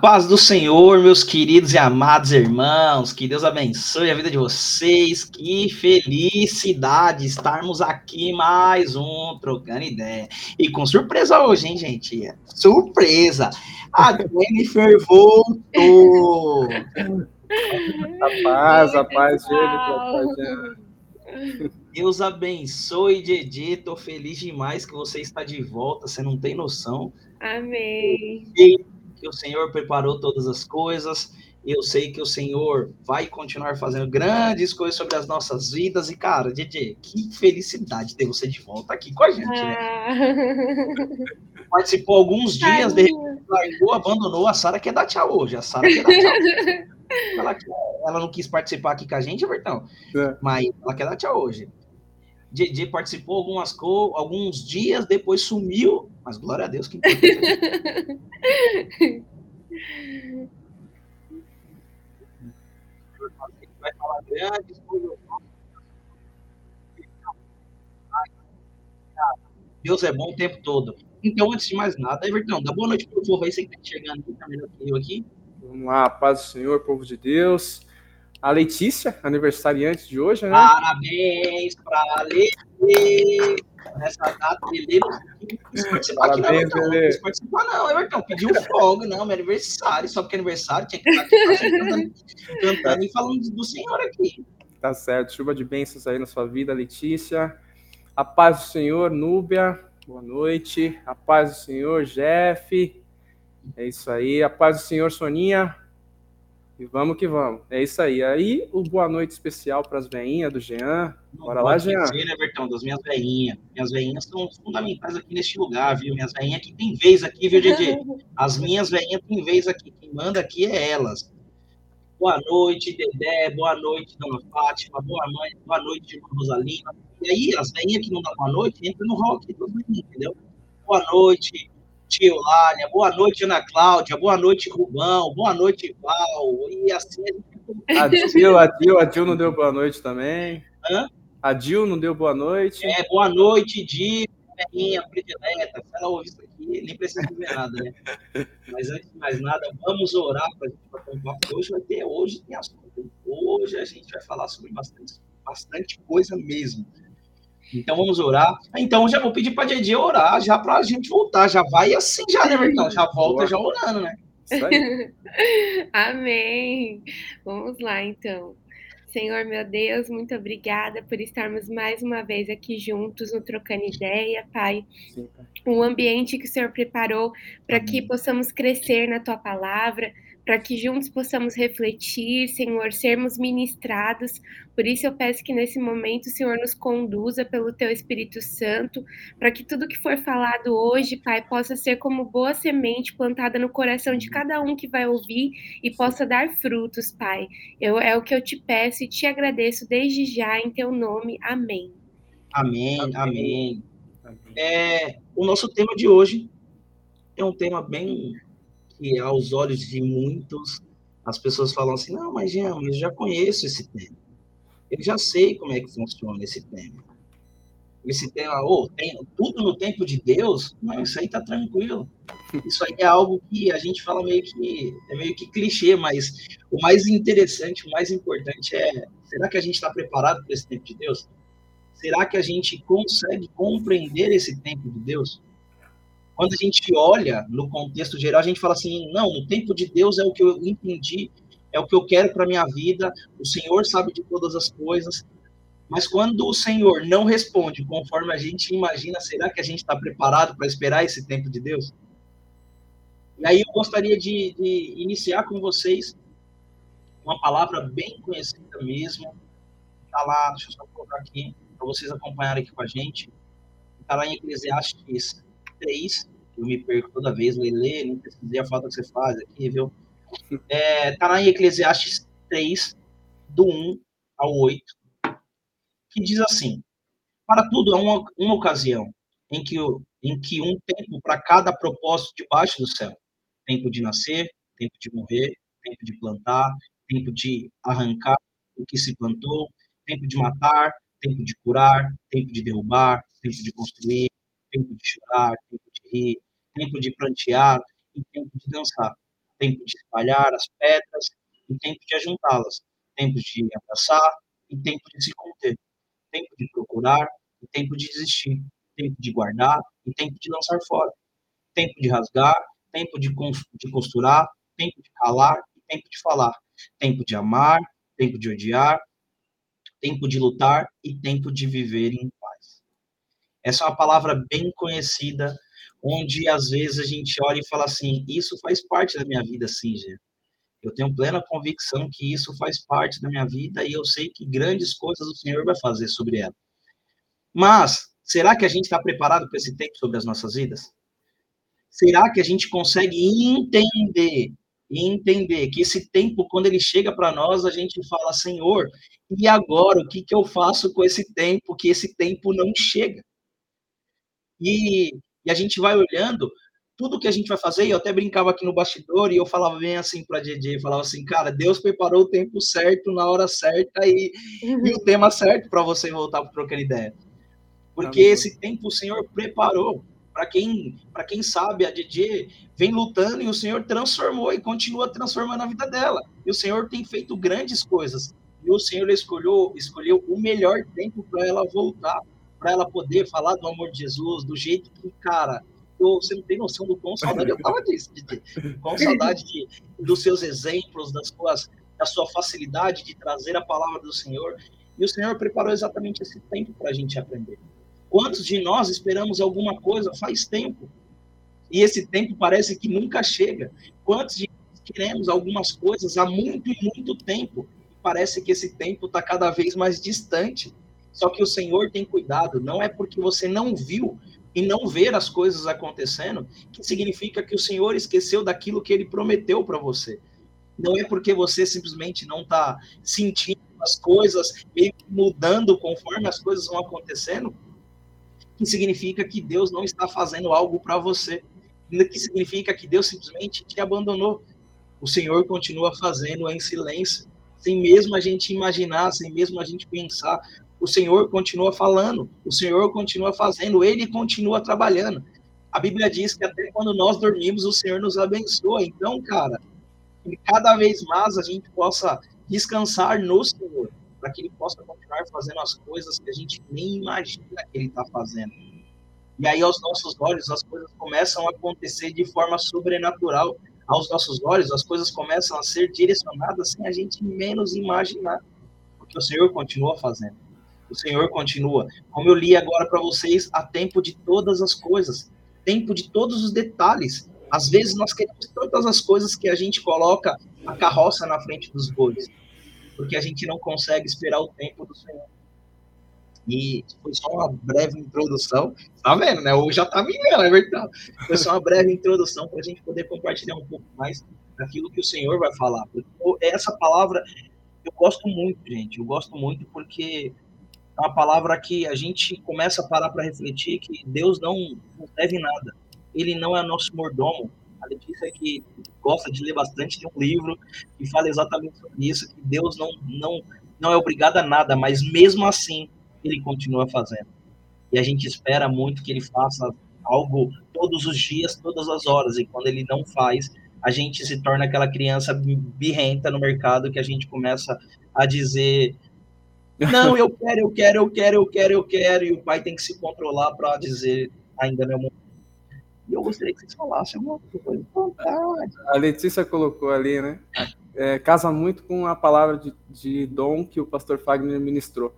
paz do Senhor, meus queridos e amados irmãos, que Deus abençoe a vida de vocês, que felicidade estarmos aqui mais um Trocando Ideia. E com surpresa hoje, hein, gente? Surpresa! A Jennifer voltou! a paz, a paz, Jennifer. Deus abençoe, Didi. Tô feliz demais que você está de volta, você não tem noção. Amém. E que o Senhor preparou todas as coisas. Eu sei que o Senhor vai continuar fazendo grandes coisas sobre as nossas vidas. E, cara, DJ, que felicidade ter você de volta aqui com a gente, né? Ah. Participou alguns dias, de repente largou, abandonou. A Sara quer dar tchau hoje. A Sara quer dar tchau. ela, ela, não quis participar aqui com a gente, Bertão. É. Mas ela quer dar tchau hoje. DJ participou algumas co alguns dias, depois sumiu, mas glória a Deus que vai falar grandes Deus é bom o tempo todo. Então, antes de mais nada, Everton, dá boa noite para o povo aí, você que está chegando aqui, tá melhor que eu aqui. Vamos lá, paz do Senhor, povo de Deus a Letícia, aniversariante de hoje, né? Parabéns para a Letícia. Nessa data, não quis participar aqui, não, Everton. Não quis participar, não, Everton. Pediu folga, não, meu aniversário, só porque é aniversário, tinha que estar aqui cantando, cantando e falando do Senhor aqui. Tá certo, chuva de bênçãos aí na sua vida, Letícia. A paz do Senhor, Núbia, boa noite. A paz do Senhor, Jeff. É isso aí. A paz do Senhor, Soninha. E vamos que vamos. É isso aí. Aí o boa noite especial para as veinhas do Jean. Bora lá, Jean. Dizer, né, Bertão, das minhas veinhas. Minhas veinhas são fundamentais aqui neste lugar, viu? Minhas veinhas que tem vez aqui, viu, Didi? As minhas veinhas tem vez aqui. Quem manda aqui é elas. Boa noite, Dedé. Boa noite, Dona Fátima. Boa noite, boa noite, Irmã Rosalina. E aí, as veinhas que não dão boa noite, entram no rock, entendeu? Boa noite, Tio Lália, boa noite, Ana Cláudia, boa noite, Rubão, boa noite, Val, e assim a Dil, a Dil, a Dil não deu boa noite também. Hã? A Dil não deu boa noite. É, boa noite, Dil, minha predileta, se ela ouvir isso aqui, nem precisa dizer nada, né? Mas antes de mais nada, vamos orar para a gente bater um papo. Hoje vai ter, hoje tem assunto. Hoje a gente vai falar sobre bastante, bastante coisa mesmo. Então vamos orar. Então já vou pedir para Didi orar já para a gente voltar. Já vai assim já, né, Bertão? Já volta Boa. já orando, né? Amém. Vamos lá, então. Senhor, meu Deus, muito obrigada por estarmos mais uma vez aqui juntos no Trocando Ideia, Pai. Sim, pai. Um ambiente que o Senhor preparou para que possamos crescer na tua palavra, para que juntos possamos refletir, Senhor, sermos ministrados. Por isso eu peço que nesse momento o Senhor nos conduza pelo teu Espírito Santo, para que tudo que for falado hoje, Pai, possa ser como boa semente plantada no coração de cada um que vai ouvir e possa dar frutos, Pai. Eu, é o que eu te peço e te agradeço desde já em teu nome. Amém. Amém, amém. amém. É, o nosso tema de hoje é um tema bem que aos olhos de muitos as pessoas falam assim, não, mas Jean, eu já conheço esse tema. Eu já sei como é que funciona esse tema. Esse tema, oh, tem, tudo no tempo de Deus, mas isso aí tá tranquilo. Isso aí é algo que a gente fala meio que é meio que clichê, mas o mais interessante, o mais importante é, será que a gente está preparado para esse tempo de Deus? Será que a gente consegue compreender esse tempo de Deus? Quando a gente olha no contexto geral, a gente fala assim: não, o tempo de Deus é o que eu entendi, é o que eu quero para minha vida, o Senhor sabe de todas as coisas. Mas quando o Senhor não responde conforme a gente imagina, será que a gente está preparado para esperar esse tempo de Deus? E aí eu gostaria de, de iniciar com vocês uma palavra bem conhecida mesmo. Está lá, deixa eu só colocar aqui, para vocês acompanharem aqui com a gente. Está lá em Eclesiastes 3, eu me perco toda vez, Lele, não pesquisei a falta que você faz aqui, viu? É, tá lá em Eclesiastes 3, do 1 ao 8, que diz assim: Para tudo há uma, uma ocasião em que, em que um tempo para cada propósito debaixo do céu: tempo de nascer, tempo de morrer, tempo de plantar, tempo de arrancar o que se plantou, tempo de matar, tempo de curar, tempo de derrubar, tempo de construir, tempo de chorar, tempo de rir, tempo de prantear e tempo de dançar. tempo de espalhar as pedras e tempo de ajuntá-las, tempo de abraçar e tempo de se conter, tempo de procurar e tempo de desistir, tempo de guardar e tempo de lançar fora, tempo de rasgar, tempo de, de costurar, tempo de calar e tempo de falar, tempo de amar, tempo de odiar, tempo de lutar e tempo de viver em. Essa é uma palavra bem conhecida, onde às vezes a gente olha e fala assim: Isso faz parte da minha vida, sim, gente. Eu tenho plena convicção que isso faz parte da minha vida e eu sei que grandes coisas o Senhor vai fazer sobre ela. Mas, será que a gente está preparado para esse tempo sobre as nossas vidas? Será que a gente consegue entender entender que esse tempo, quando ele chega para nós, a gente fala, Senhor, e agora o que, que eu faço com esse tempo, que esse tempo não chega? E, e a gente vai olhando tudo que a gente vai fazer, e eu até brincava aqui no bastidor, e eu falava bem assim para a DJ, falava assim, cara, Deus preparou o tempo certo, na hora certa, e, uhum. e o tema certo para você voltar para trocar ideia. Porque Amém. esse tempo o Senhor preparou. Para quem, quem sabe, a DJ vem lutando e o Senhor transformou e continua transformando a vida dela. E o Senhor tem feito grandes coisas. E o Senhor escolheu, escolheu o melhor tempo para ela voltar, para ela poder falar do amor de Jesus, do jeito que, cara, eu, você não tem noção do quão saudade eu tava disso, de, quão saudade de, dos seus exemplos, das suas, da sua facilidade de trazer a palavra do Senhor. E o Senhor preparou exatamente esse tempo para a gente aprender. Quantos de nós esperamos alguma coisa faz tempo? E esse tempo parece que nunca chega. Quantos de nós queremos algumas coisas há muito e muito tempo? Parece que esse tempo está cada vez mais distante. Só que o Senhor tem cuidado. Não é porque você não viu e não ver as coisas acontecendo que significa que o Senhor esqueceu daquilo que Ele prometeu para você. Não é porque você simplesmente não está sentindo as coisas mudando conforme as coisas vão acontecendo que significa que Deus não está fazendo algo para você, que significa que Deus simplesmente te abandonou. O Senhor continua fazendo em silêncio, sem mesmo a gente imaginar, sem mesmo a gente pensar. O Senhor continua falando, o Senhor continua fazendo, ele continua trabalhando. A Bíblia diz que até quando nós dormimos, o Senhor nos abençoa. Então, cara, que cada vez mais a gente possa descansar no Senhor para que ele possa continuar fazendo as coisas que a gente nem imagina que ele está fazendo. E aí, aos nossos olhos, as coisas começam a acontecer de forma sobrenatural. Aos nossos olhos, as coisas começam a ser direcionadas sem a gente menos imaginar. Porque o Senhor continua fazendo. O Senhor continua. Como eu li agora para vocês, há tempo de todas as coisas, tempo de todos os detalhes. Às vezes nós queremos tantas as coisas que a gente coloca a carroça na frente dos bois porque a gente não consegue esperar o tempo do Senhor. E foi só uma breve introdução, tá vendo, né? Ou já tá vendo, é verdade. Foi só uma breve introdução para a gente poder compartilhar um pouco mais daquilo que o Senhor vai falar. Essa palavra eu gosto muito, gente. Eu gosto muito porque é uma palavra que a gente começa a parar para refletir que Deus não nos deve nada. Ele não é nosso mordomo, a Letícia que gosta de ler bastante tem um livro que fala exatamente sobre isso, que Deus não, não, não é obrigado a nada, mas mesmo assim ele continua fazendo. E a gente espera muito que ele faça algo todos os dias, todas as horas, e quando ele não faz, a gente se torna aquela criança birrenta no mercado que a gente começa a dizer não, eu quero, eu quero, eu quero, eu quero, eu quero, e o pai tem que se controlar para dizer ainda meu momento e eu gostaria que vocês falassem alguma coisa. A Letícia colocou ali, né? É, casa muito com a palavra de, de dom que o pastor Fagner ministrou.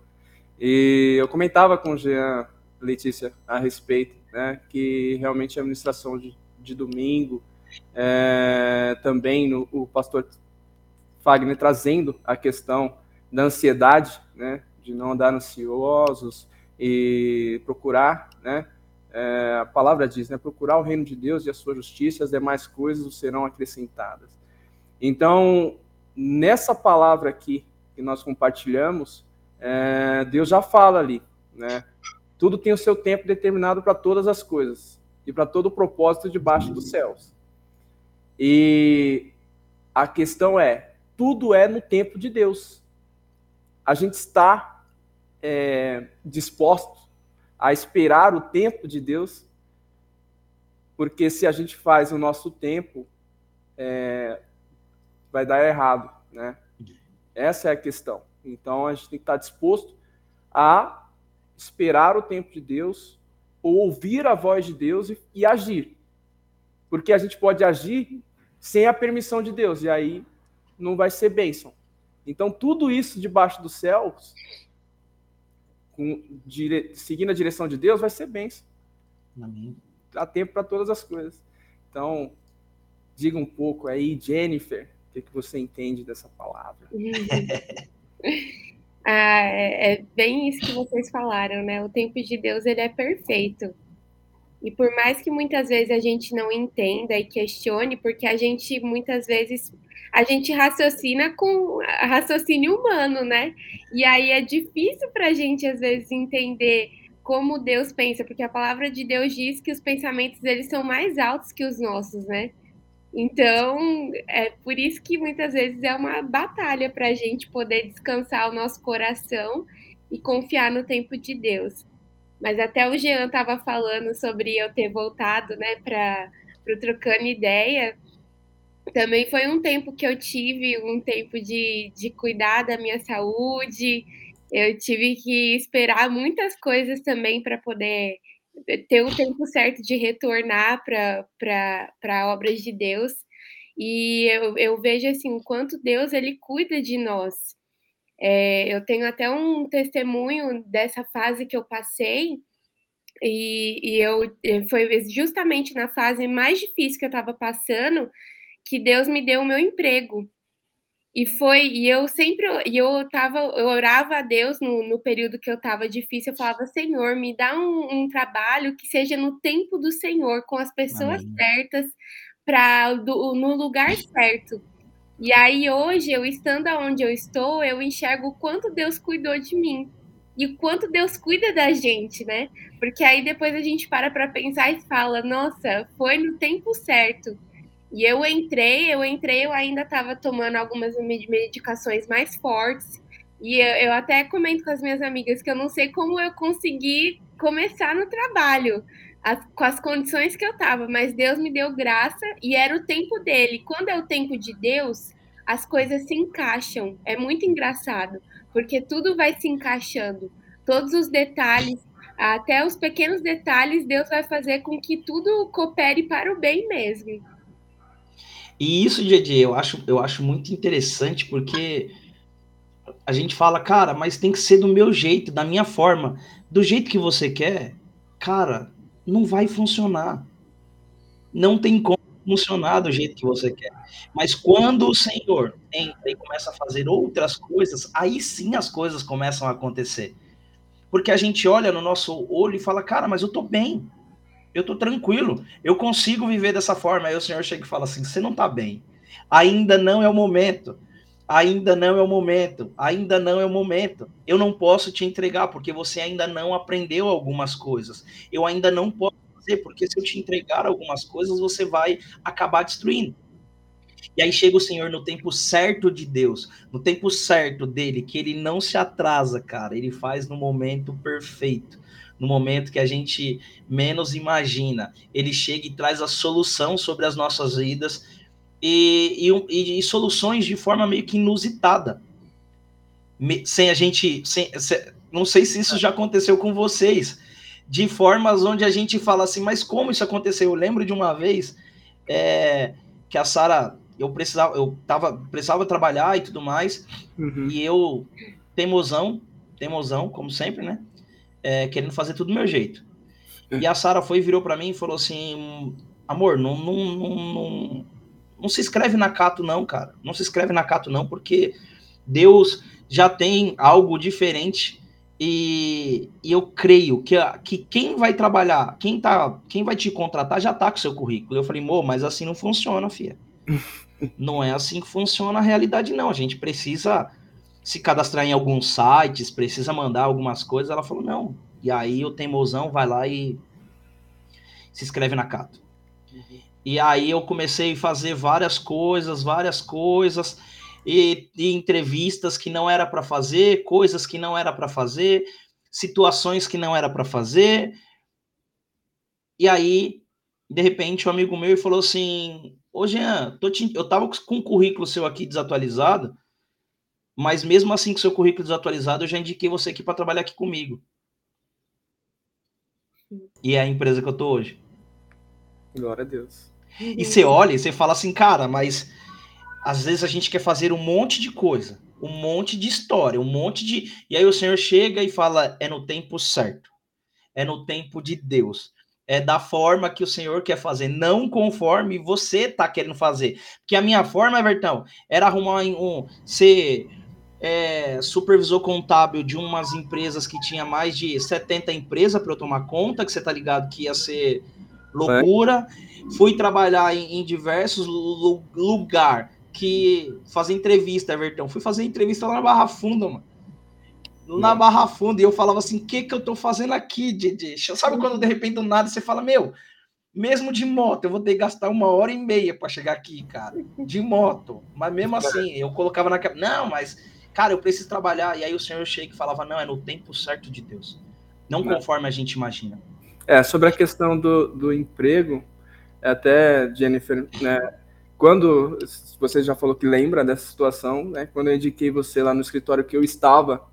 E eu comentava com o Jean, Letícia, a respeito, né? Que realmente a administração de, de domingo, é, também no, o pastor Fagner trazendo a questão da ansiedade, né? De não andar ansiosos e procurar, né? é, a palavra diz, né, procurar o reino de Deus e a sua justiça, as demais coisas serão acrescentadas. Então, nessa palavra aqui que nós compartilhamos, é, Deus já fala ali, né? Tudo tem o seu tempo determinado para todas as coisas e para todo o propósito debaixo dos céus. E a questão é, tudo é no tempo de Deus. A gente está é, disposto a esperar o tempo de Deus, porque se a gente faz o nosso tempo, é, vai dar errado, né? Essa é a questão. Então a gente tem que estar disposto a esperar o tempo de Deus, ou ouvir a voz de Deus e, e agir. Porque a gente pode agir sem a permissão de Deus, e aí não vai ser bênção. Então, tudo isso debaixo dos céus, com, dire, seguindo a direção de Deus, vai ser bênção. Amém. Há tempo para todas as coisas. Então, diga um pouco aí, Jennifer, o que, que você entende dessa palavra? ah, é, é bem isso que vocês falaram, né? O tempo de Deus ele é perfeito. E por mais que muitas vezes a gente não entenda e questione, porque a gente muitas vezes a gente raciocina com raciocínio humano, né? E aí é difícil para a gente às vezes entender como Deus pensa, porque a palavra de Deus diz que os pensamentos deles são mais altos que os nossos, né? Então, é por isso que muitas vezes é uma batalha para a gente poder descansar o nosso coração e confiar no tempo de Deus. Mas até o Jean estava falando sobre eu ter voltado né, para o Trocando Ideia. Também foi um tempo que eu tive, um tempo de, de cuidar da minha saúde. Eu tive que esperar muitas coisas também para poder ter o tempo certo de retornar para obras de Deus. E eu, eu vejo assim o quanto Deus ele cuida de nós. É, eu tenho até um testemunho dessa fase que eu passei, e, e eu foi justamente na fase mais difícil que eu estava passando que Deus me deu o meu emprego. E foi, e eu sempre, e eu tava, eu orava a Deus no, no período que eu estava difícil, eu falava, Senhor, me dá um, um, trabalho que seja no tempo do Senhor, com as pessoas Amém. certas, para no lugar certo. E aí hoje, eu estando onde eu estou, eu enxergo o quanto Deus cuidou de mim e o quanto Deus cuida da gente, né? Porque aí depois a gente para para pensar e fala, nossa, foi no tempo certo. E eu entrei, eu entrei, eu ainda estava tomando algumas medicações mais fortes. E eu, eu, até comento com as minhas amigas que eu não sei como eu consegui começar no trabalho, as, com as condições que eu estava, mas Deus me deu graça e era o tempo dele. Quando é o tempo de Deus, as coisas se encaixam. É muito engraçado, porque tudo vai se encaixando. Todos os detalhes, até os pequenos detalhes, Deus vai fazer com que tudo coopere para o bem mesmo. E isso, Didi, eu acho, eu acho muito interessante, porque a gente fala, cara, mas tem que ser do meu jeito, da minha forma. Do jeito que você quer, cara, não vai funcionar. Não tem como funcionar do jeito que você quer. Mas quando o Senhor entra e começa a fazer outras coisas, aí sim as coisas começam a acontecer. Porque a gente olha no nosso olho e fala, cara, mas eu tô bem. Eu tô tranquilo. Eu consigo viver dessa forma. Aí o Senhor chega e fala assim: você não tá bem. Ainda não é o momento. Ainda não é o momento. Ainda não é o momento. Eu não posso te entregar porque você ainda não aprendeu algumas coisas. Eu ainda não posso fazer, porque se eu te entregar algumas coisas, você vai acabar destruindo. E aí chega o Senhor no tempo certo de Deus, no tempo certo dele, que ele não se atrasa, cara, ele faz no momento perfeito, no momento que a gente menos imagina. Ele chega e traz a solução sobre as nossas vidas e, e, e soluções de forma meio que inusitada. Sem a gente. Sem, sem, não sei se isso já aconteceu com vocês de formas onde a gente fala assim, mas como isso aconteceu? Eu lembro de uma vez é, que a Sara, eu precisava, eu tava, precisava trabalhar e tudo mais, uhum. e eu, teimosão, teimosão, como sempre, né? É, querendo fazer tudo do meu jeito. E a Sara foi, virou para mim e falou assim: amor, não, não, não, não, não se inscreve na Cato, não, cara. Não se inscreve na Cato, não, porque Deus já tem algo diferente e, e, eu creio que, que quem vai trabalhar, quem, tá, quem vai te contratar já tá com seu currículo. Eu falei, amor, mas assim não funciona, filha. não é assim que funciona a realidade, não. A gente precisa se cadastrar em alguns sites, precisa mandar algumas coisas. Ela falou, não. E aí o teimosão vai lá e se inscreve na Cato. Uhum. E aí eu comecei a fazer várias coisas, várias coisas e, e entrevistas que não era para fazer, coisas que não era para fazer, situações que não era para fazer. E aí de repente, um amigo meu falou assim: Ô Jean, te... eu tava com o currículo seu aqui desatualizado, mas mesmo assim com seu currículo desatualizado, eu já indiquei você aqui para trabalhar aqui comigo. E é a empresa que eu tô hoje. Glória a Deus. E você olha e você fala assim, cara, mas às vezes a gente quer fazer um monte de coisa, um monte de história, um monte de. E aí o Senhor chega e fala: é no tempo certo, é no tempo de Deus é da forma que o Senhor quer fazer, não conforme você está querendo fazer. Porque a minha forma, Evertão, era arrumar um ser é, supervisor contábil de umas empresas que tinha mais de 70 empresas para eu tomar conta, que você tá ligado que ia ser loucura. É. Fui trabalhar em, em diversos lugares que fazer entrevista, Everton. Fui fazer entrevista lá na Barra Funda, mano na Barra Funda, e eu falava assim: o que, que eu tô fazendo aqui, Didi? Sabe quando de repente do nada você fala, meu, mesmo de moto, eu vou ter que gastar uma hora e meia para chegar aqui, cara, de moto. Mas mesmo assim, eu colocava na cabeça, não, mas, cara, eu preciso trabalhar. E aí o senhor Sheik falava, não, é no tempo certo de Deus, não conforme a gente imagina. É, sobre a questão do, do emprego, até, Jennifer, né, quando você já falou que lembra dessa situação, né, quando eu indiquei você lá no escritório que eu estava,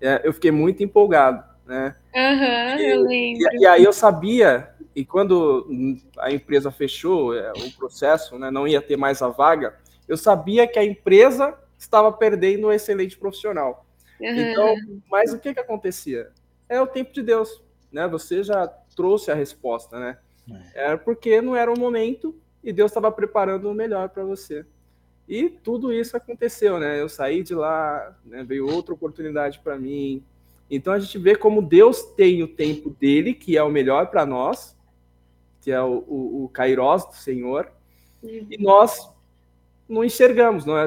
é, eu fiquei muito empolgado, né? Uhum, e, eu lembro. E, e, aí eu sabia, e quando a empresa fechou é, o processo, né, não ia ter mais a vaga, eu sabia que a empresa estava perdendo um excelente profissional. Uhum. Então, mas o que que acontecia? É o tempo de Deus, né? Você já trouxe a resposta, né? É. Era porque não era o momento e Deus estava preparando o melhor para você. E tudo isso aconteceu, né? Eu saí de lá, né? veio outra oportunidade para mim. Então a gente vê como Deus tem o tempo dele, que é o melhor para nós, que é o, o, o Kairos do Senhor, uhum. e nós não enxergamos, não é?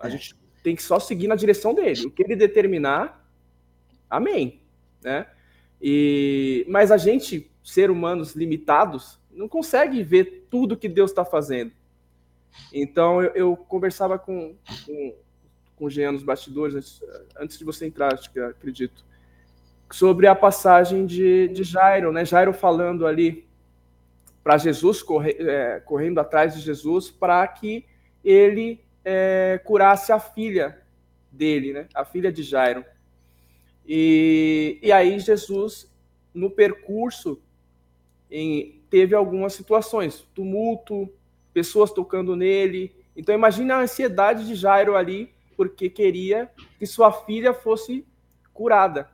a gente tem que só seguir na direção dele. O que ele determinar, amém. Né? E, mas a gente, ser humanos limitados, não consegue ver tudo que Deus está fazendo. Então eu, eu conversava com, com, com o Jean nos bastidores, antes, antes de você entrar, acho que acredito, sobre a passagem de, de Jairo, né? Jairo falando ali para Jesus, corre, é, correndo atrás de Jesus, para que ele é, curasse a filha dele, né? A filha de Jairo. E, e aí Jesus, no percurso, em, teve algumas situações, tumulto, pessoas tocando nele. Então imagina a ansiedade de Jairo ali, porque queria que sua filha fosse curada,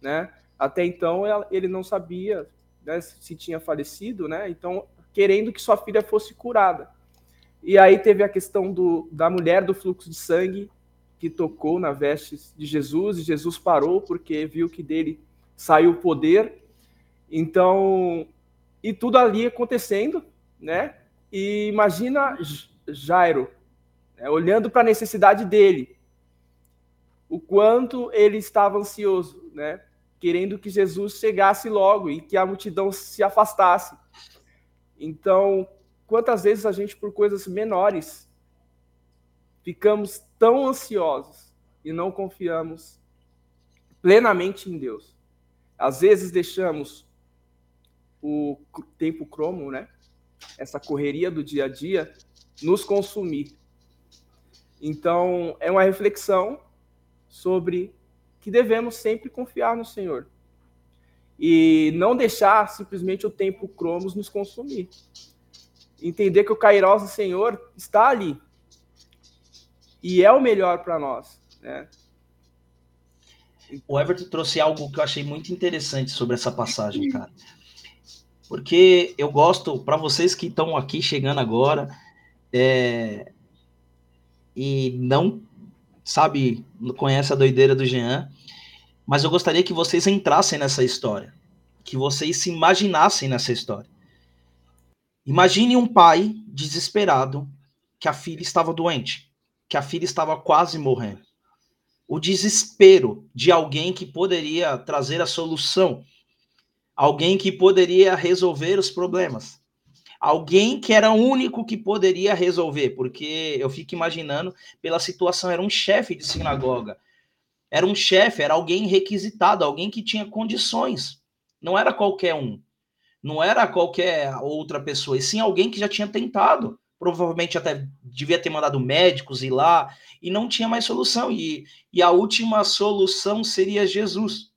né? Até então ele não sabia né, se tinha falecido, né? Então querendo que sua filha fosse curada. E aí teve a questão do, da mulher do fluxo de sangue que tocou na veste de Jesus e Jesus parou porque viu que dele saiu o poder. Então, e tudo ali acontecendo, né? E imagina Jairo, né, olhando para a necessidade dele, o quanto ele estava ansioso, né, querendo que Jesus chegasse logo e que a multidão se afastasse. Então, quantas vezes a gente, por coisas menores, ficamos tão ansiosos e não confiamos plenamente em Deus? Às vezes deixamos o tempo cromo, né? essa correria do dia a dia, nos consumir. Então, é uma reflexão sobre que devemos sempre confiar no Senhor e não deixar simplesmente o tempo cromos nos consumir. Entender que o Kairos do Senhor está ali e é o melhor para nós, né? O Everton trouxe algo que eu achei muito interessante sobre essa passagem, cara porque eu gosto, para vocês que estão aqui chegando agora é, e não, sabe, conhece a doideira do Jean, mas eu gostaria que vocês entrassem nessa história, que vocês se imaginassem nessa história. Imagine um pai desesperado que a filha estava doente, que a filha estava quase morrendo. O desespero de alguém que poderia trazer a solução alguém que poderia resolver os problemas, alguém que era o único que poderia resolver, porque eu fico imaginando pela situação, era um chefe de sinagoga, era um chefe, era alguém requisitado, alguém que tinha condições, não era qualquer um. Não era qualquer outra pessoa, e sim alguém que já tinha tentado. Provavelmente até devia ter mandado médicos ir lá e não tinha mais solução. E, e a última solução seria Jesus.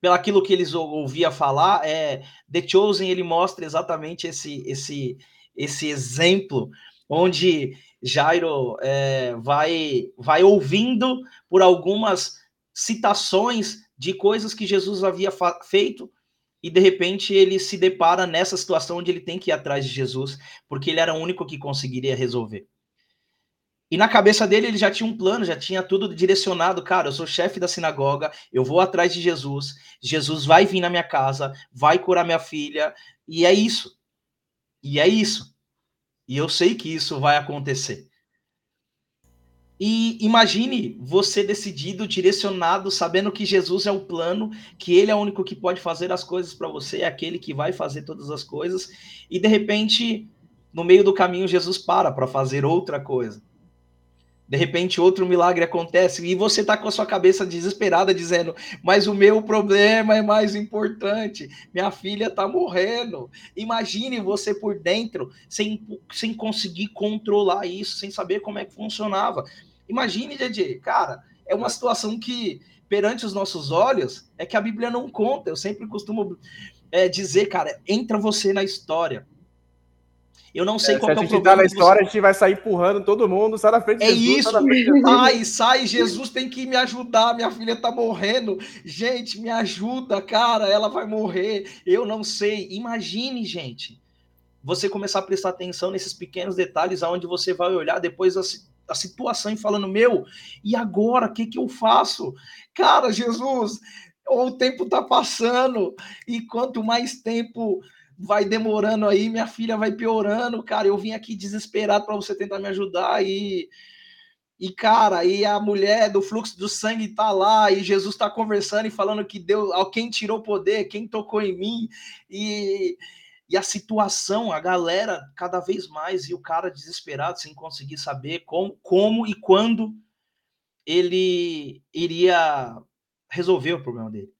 Pelaquilo que eles ouvia falar, é, The Chosen ele mostra exatamente esse, esse, esse exemplo onde Jairo é, vai, vai ouvindo por algumas citações de coisas que Jesus havia feito e de repente ele se depara nessa situação onde ele tem que ir atrás de Jesus, porque ele era o único que conseguiria resolver. E na cabeça dele ele já tinha um plano, já tinha tudo direcionado. Cara, eu sou chefe da sinagoga, eu vou atrás de Jesus, Jesus vai vir na minha casa, vai curar minha filha, e é isso. E é isso. E eu sei que isso vai acontecer. E imagine você decidido, direcionado, sabendo que Jesus é o plano, que ele é o único que pode fazer as coisas para você, é aquele que vai fazer todas as coisas, e de repente, no meio do caminho, Jesus para para fazer outra coisa. De repente, outro milagre acontece e você está com a sua cabeça desesperada, dizendo: Mas o meu problema é mais importante. Minha filha está morrendo. Imagine você por dentro, sem, sem conseguir controlar isso, sem saber como é que funcionava. Imagine, DJ, cara, é uma situação que, perante os nossos olhos, é que a Bíblia não conta. Eu sempre costumo é, dizer, cara, entra você na história eu não sei é, qual é o problema. Se a gente tá na história, você... a gente vai sair empurrando todo mundo, sai na frente de é Jesus. Isso, frente ai, sai, Jesus tem que me ajudar, minha filha tá morrendo. Gente, me ajuda, cara, ela vai morrer. Eu não sei. Imagine, gente, você começar a prestar atenção nesses pequenos detalhes aonde você vai olhar depois a, a situação e falando, meu, e agora, o que que eu faço? Cara, Jesus, o tempo tá passando e quanto mais tempo vai demorando aí, minha filha vai piorando, cara. Eu vim aqui desesperado para você tentar me ajudar e e cara, e a mulher do fluxo do sangue tá lá e Jesus está conversando e falando que deu, quem tirou poder, quem tocou em mim e e a situação, a galera cada vez mais e o cara desesperado sem conseguir saber como, como e quando ele iria resolver o problema dele.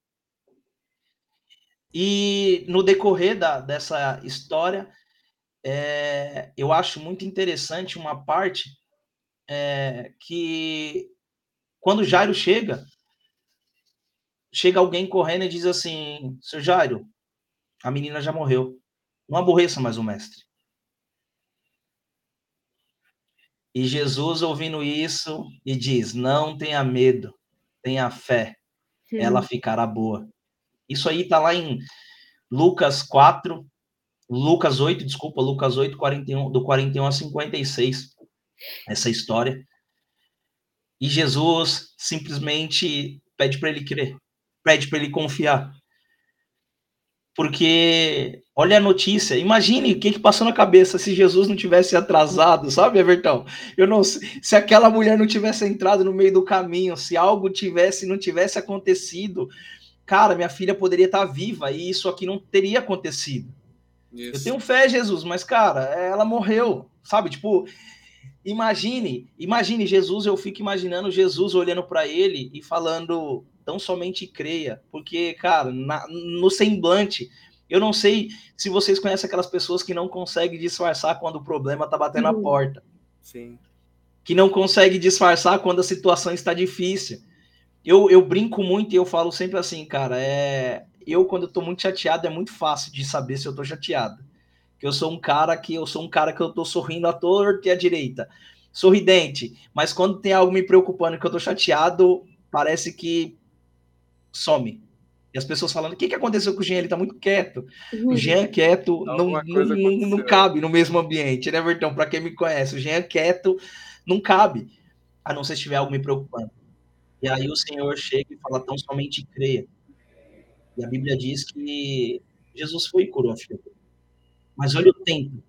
E no decorrer da, dessa história, é, eu acho muito interessante uma parte é, que quando Jairo chega, chega alguém correndo e diz assim: Seu Jairo, a menina já morreu. Não aborreça mais o mestre. E Jesus, ouvindo isso, e diz: Não tenha medo, tenha fé, ela ficará boa. Isso aí está lá em Lucas 4, Lucas 8, desculpa, Lucas 8, 41, do 41 a 56, essa história. E Jesus simplesmente pede para ele crer, pede para ele confiar. Porque, olha a notícia, imagine o que, que passou na cabeça se Jesus não tivesse atrasado, sabe, Everton? Eu não se aquela mulher não tivesse entrado no meio do caminho, se algo tivesse, não tivesse acontecido, cara, minha filha poderia estar viva e isso aqui não teria acontecido. Isso. Eu tenho fé, Jesus, mas, cara, ela morreu, sabe? Tipo, imagine, imagine Jesus, eu fico imaginando Jesus olhando para ele e falando, tão somente creia, porque, cara, na, no semblante, eu não sei se vocês conhecem aquelas pessoas que não conseguem disfarçar quando o problema tá batendo uhum. a porta. Sim. Que não consegue disfarçar quando a situação está difícil eu, eu brinco muito e eu falo sempre assim, cara, é eu quando eu tô muito chateado é muito fácil de saber se eu tô chateado. Que eu sou um cara que eu sou um cara que eu tô sorrindo à torta e à direita, sorridente, mas quando tem algo me preocupando que eu tô chateado, parece que some. E as pessoas falando, o que, que aconteceu com o Jean? Ele tá muito quieto. Uhum. O Jean quieto não, não, não, não, cabe no mesmo ambiente, né, Vertão? Para quem me conhece, o Jean quieto não cabe, a não ser se tiver algo me preocupando. E aí o Senhor chega e fala, tão somente creia. E a Bíblia diz que Jesus foi e curou a filha Mas olha o tempo,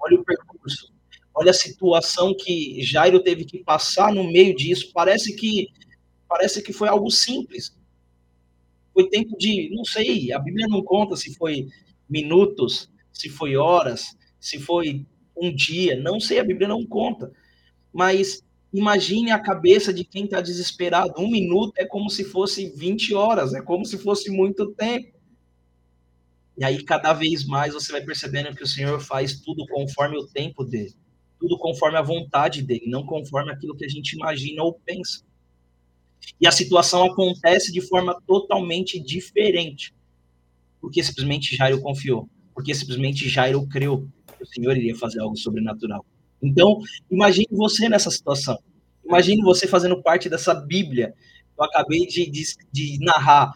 olha o percurso, olha a situação que Jairo teve que passar no meio disso. Parece que parece que foi algo simples. Foi tempo de, não sei, a Bíblia não conta se foi minutos, se foi horas, se foi um dia, não sei, a Bíblia não conta. Mas Imagine a cabeça de quem está desesperado. Um minuto é como se fosse 20 horas, é como se fosse muito tempo. E aí, cada vez mais, você vai percebendo que o Senhor faz tudo conforme o tempo dele, tudo conforme a vontade dele, não conforme aquilo que a gente imagina ou pensa. E a situação acontece de forma totalmente diferente, porque simplesmente Jairo confiou, porque simplesmente Jairo creu que o Senhor iria fazer algo sobrenatural. Então, imagine você nessa situação. Imagine você fazendo parte dessa Bíblia. Que eu acabei de, de, de narrar,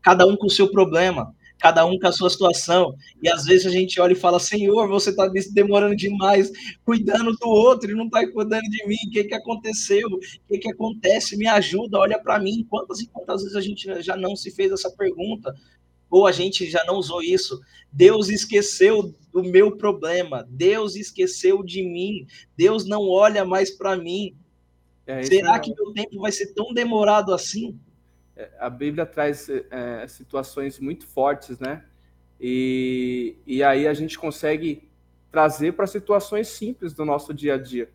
cada um com o seu problema, cada um com a sua situação. E às vezes a gente olha e fala: Senhor, você está demorando demais, cuidando do outro e não está cuidando de mim. O que, que aconteceu? O que, que acontece? Me ajuda, olha para mim. Quantas e quantas vezes a gente já não se fez essa pergunta? Ou a gente já não usou isso? Deus esqueceu do meu problema. Deus esqueceu de mim. Deus não olha mais para mim. É, Será é... que meu tempo vai ser tão demorado assim? É, a Bíblia traz é, situações muito fortes, né? E, e aí a gente consegue trazer para situações simples do nosso dia a dia.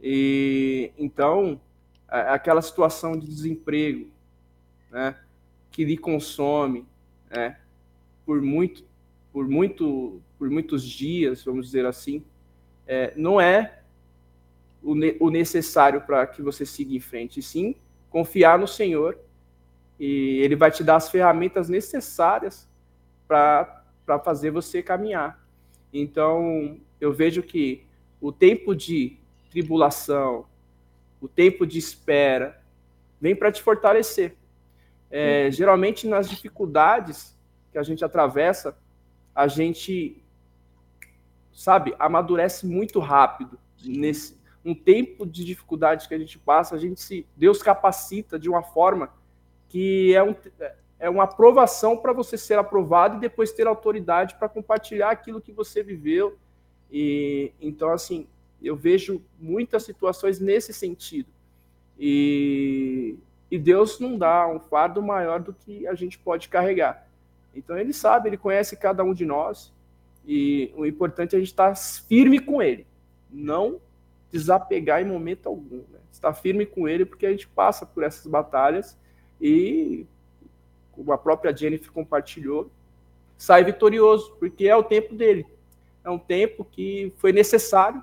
E então, aquela situação de desemprego, né, que lhe consome, né, por muito, por muito, por muitos dias, vamos dizer assim, é, não é o, ne o necessário para que você siga em frente, e sim confiar no Senhor e ele vai te dar as ferramentas necessárias para fazer você caminhar. Então, eu vejo que o tempo de tribulação, o tempo de espera, vem para te fortalecer. É, uhum. Geralmente, nas dificuldades que a gente atravessa, a gente, sabe, amadurece muito rápido. Nesse um tempo de dificuldade que a gente passa, a gente se Deus capacita de uma forma que é, um, é uma aprovação para você ser aprovado e depois ter autoridade para compartilhar aquilo que você viveu. E então, assim, eu vejo muitas situações nesse sentido. E, e Deus não dá um fardo maior do que a gente pode carregar. Então, Ele sabe, Ele conhece cada um de nós. E o importante é a gente estar firme com Ele, não desapegar em momento algum. Né? Estar firme com Ele, porque a gente passa por essas batalhas e, como a própria Jennifer compartilhou, sai vitorioso, porque é o tempo dele. É um tempo que foi necessário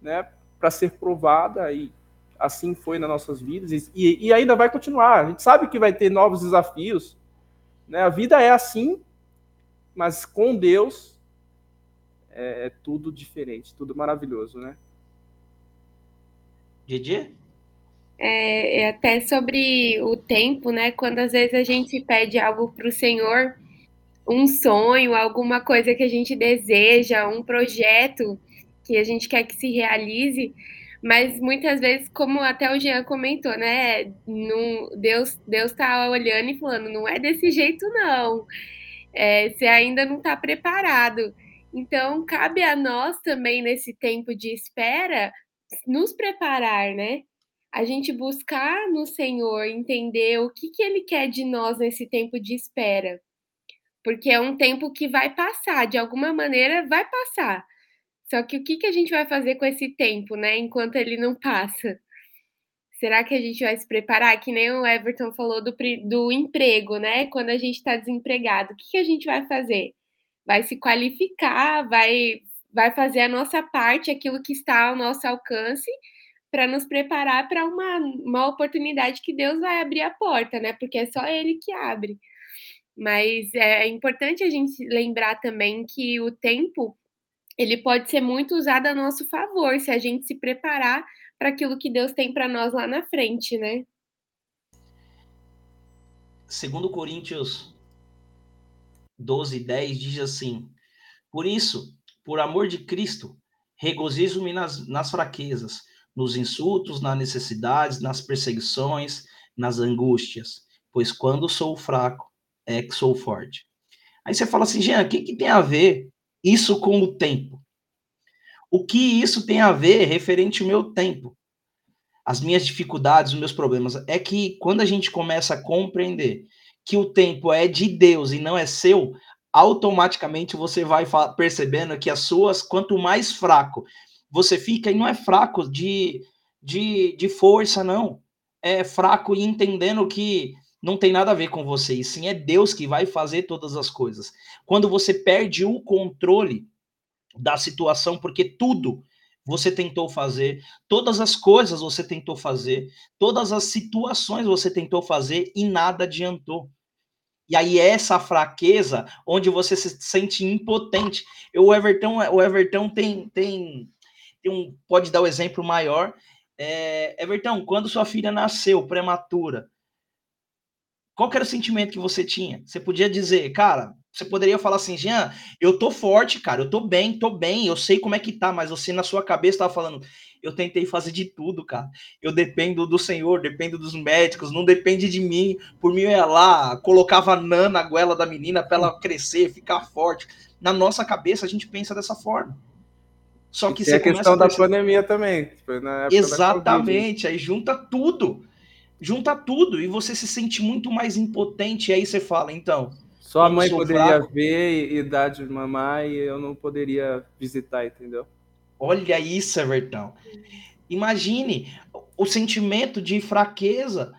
né, para ser provada e assim foi nas nossas vidas e, e, ainda vai continuar. A gente sabe que vai ter novos desafios. Né? A vida é assim, mas com Deus é, é tudo diferente, tudo maravilhoso, né? Didi? É, é até sobre o tempo, né? Quando às vezes a gente pede algo para o Senhor, um sonho, alguma coisa que a gente deseja, um projeto que a gente quer que se realize, mas muitas vezes, como até o Jean comentou, né? Deus Deus está olhando e falando, não é desse jeito não. É, você ainda não está preparado. Então, cabe a nós também nesse tempo de espera nos preparar, né? A gente buscar no Senhor entender o que, que Ele quer de nós nesse tempo de espera. Porque é um tempo que vai passar, de alguma maneira vai passar. Só que o que, que a gente vai fazer com esse tempo, né, enquanto ele não passa? Será que a gente vai se preparar? Que nem o Everton falou do, do emprego, né? Quando a gente está desempregado, o que, que a gente vai fazer? Vai se qualificar, vai, vai fazer a nossa parte, aquilo que está ao nosso alcance, para nos preparar para uma, uma oportunidade que Deus vai abrir a porta, né? Porque é só Ele que abre. Mas é importante a gente lembrar também que o tempo ele pode ser muito usado a nosso favor se a gente se preparar para aquilo que Deus tem para nós lá na frente, né? Segundo Coríntios 12, 10 diz assim: Por isso, por amor de Cristo, regozijo-me nas, nas fraquezas, nos insultos, nas necessidades, nas perseguições, nas angústias, pois quando sou fraco é que sou forte. Aí você fala assim, Jean, o que, que tem a ver isso com o tempo? O que isso tem a ver referente ao meu tempo? As minhas dificuldades, os meus problemas. É que quando a gente começa a compreender que o tempo é de Deus e não é seu, automaticamente você vai percebendo que as suas, quanto mais fraco você fica, e não é fraco de, de, de força, não. É fraco e entendendo que não tem nada a ver com você, e sim é Deus que vai fazer todas as coisas. Quando você perde o controle da situação, porque tudo você tentou fazer, todas as coisas você tentou fazer, todas as situações você tentou fazer e nada adiantou. E aí essa fraqueza onde você se sente impotente. O Everton, o Everton tem, tem um pode dar o um exemplo maior. É, Everton, quando sua filha nasceu prematura, qual era o sentimento que você tinha? Você podia dizer, cara, você poderia falar assim, Jean, eu tô forte, cara, eu tô bem, tô bem, eu sei como é que tá, mas você na sua cabeça tava falando, eu tentei fazer de tudo, cara. Eu dependo do Senhor, dependo dos médicos, não depende de mim. Por mim eu ia lá, colocava nana na goela da menina para ela crescer, ficar forte. Na nossa cabeça a gente pensa dessa forma. Só que e você a questão a da pandemia também. Exatamente, aí junta tudo junta tudo e você se sente muito mais impotente. E aí você fala, então. Só a mãe poderia fraco. ver e dar de mamar e eu não poderia visitar, entendeu? Olha isso, Everton. Imagine o sentimento de fraqueza,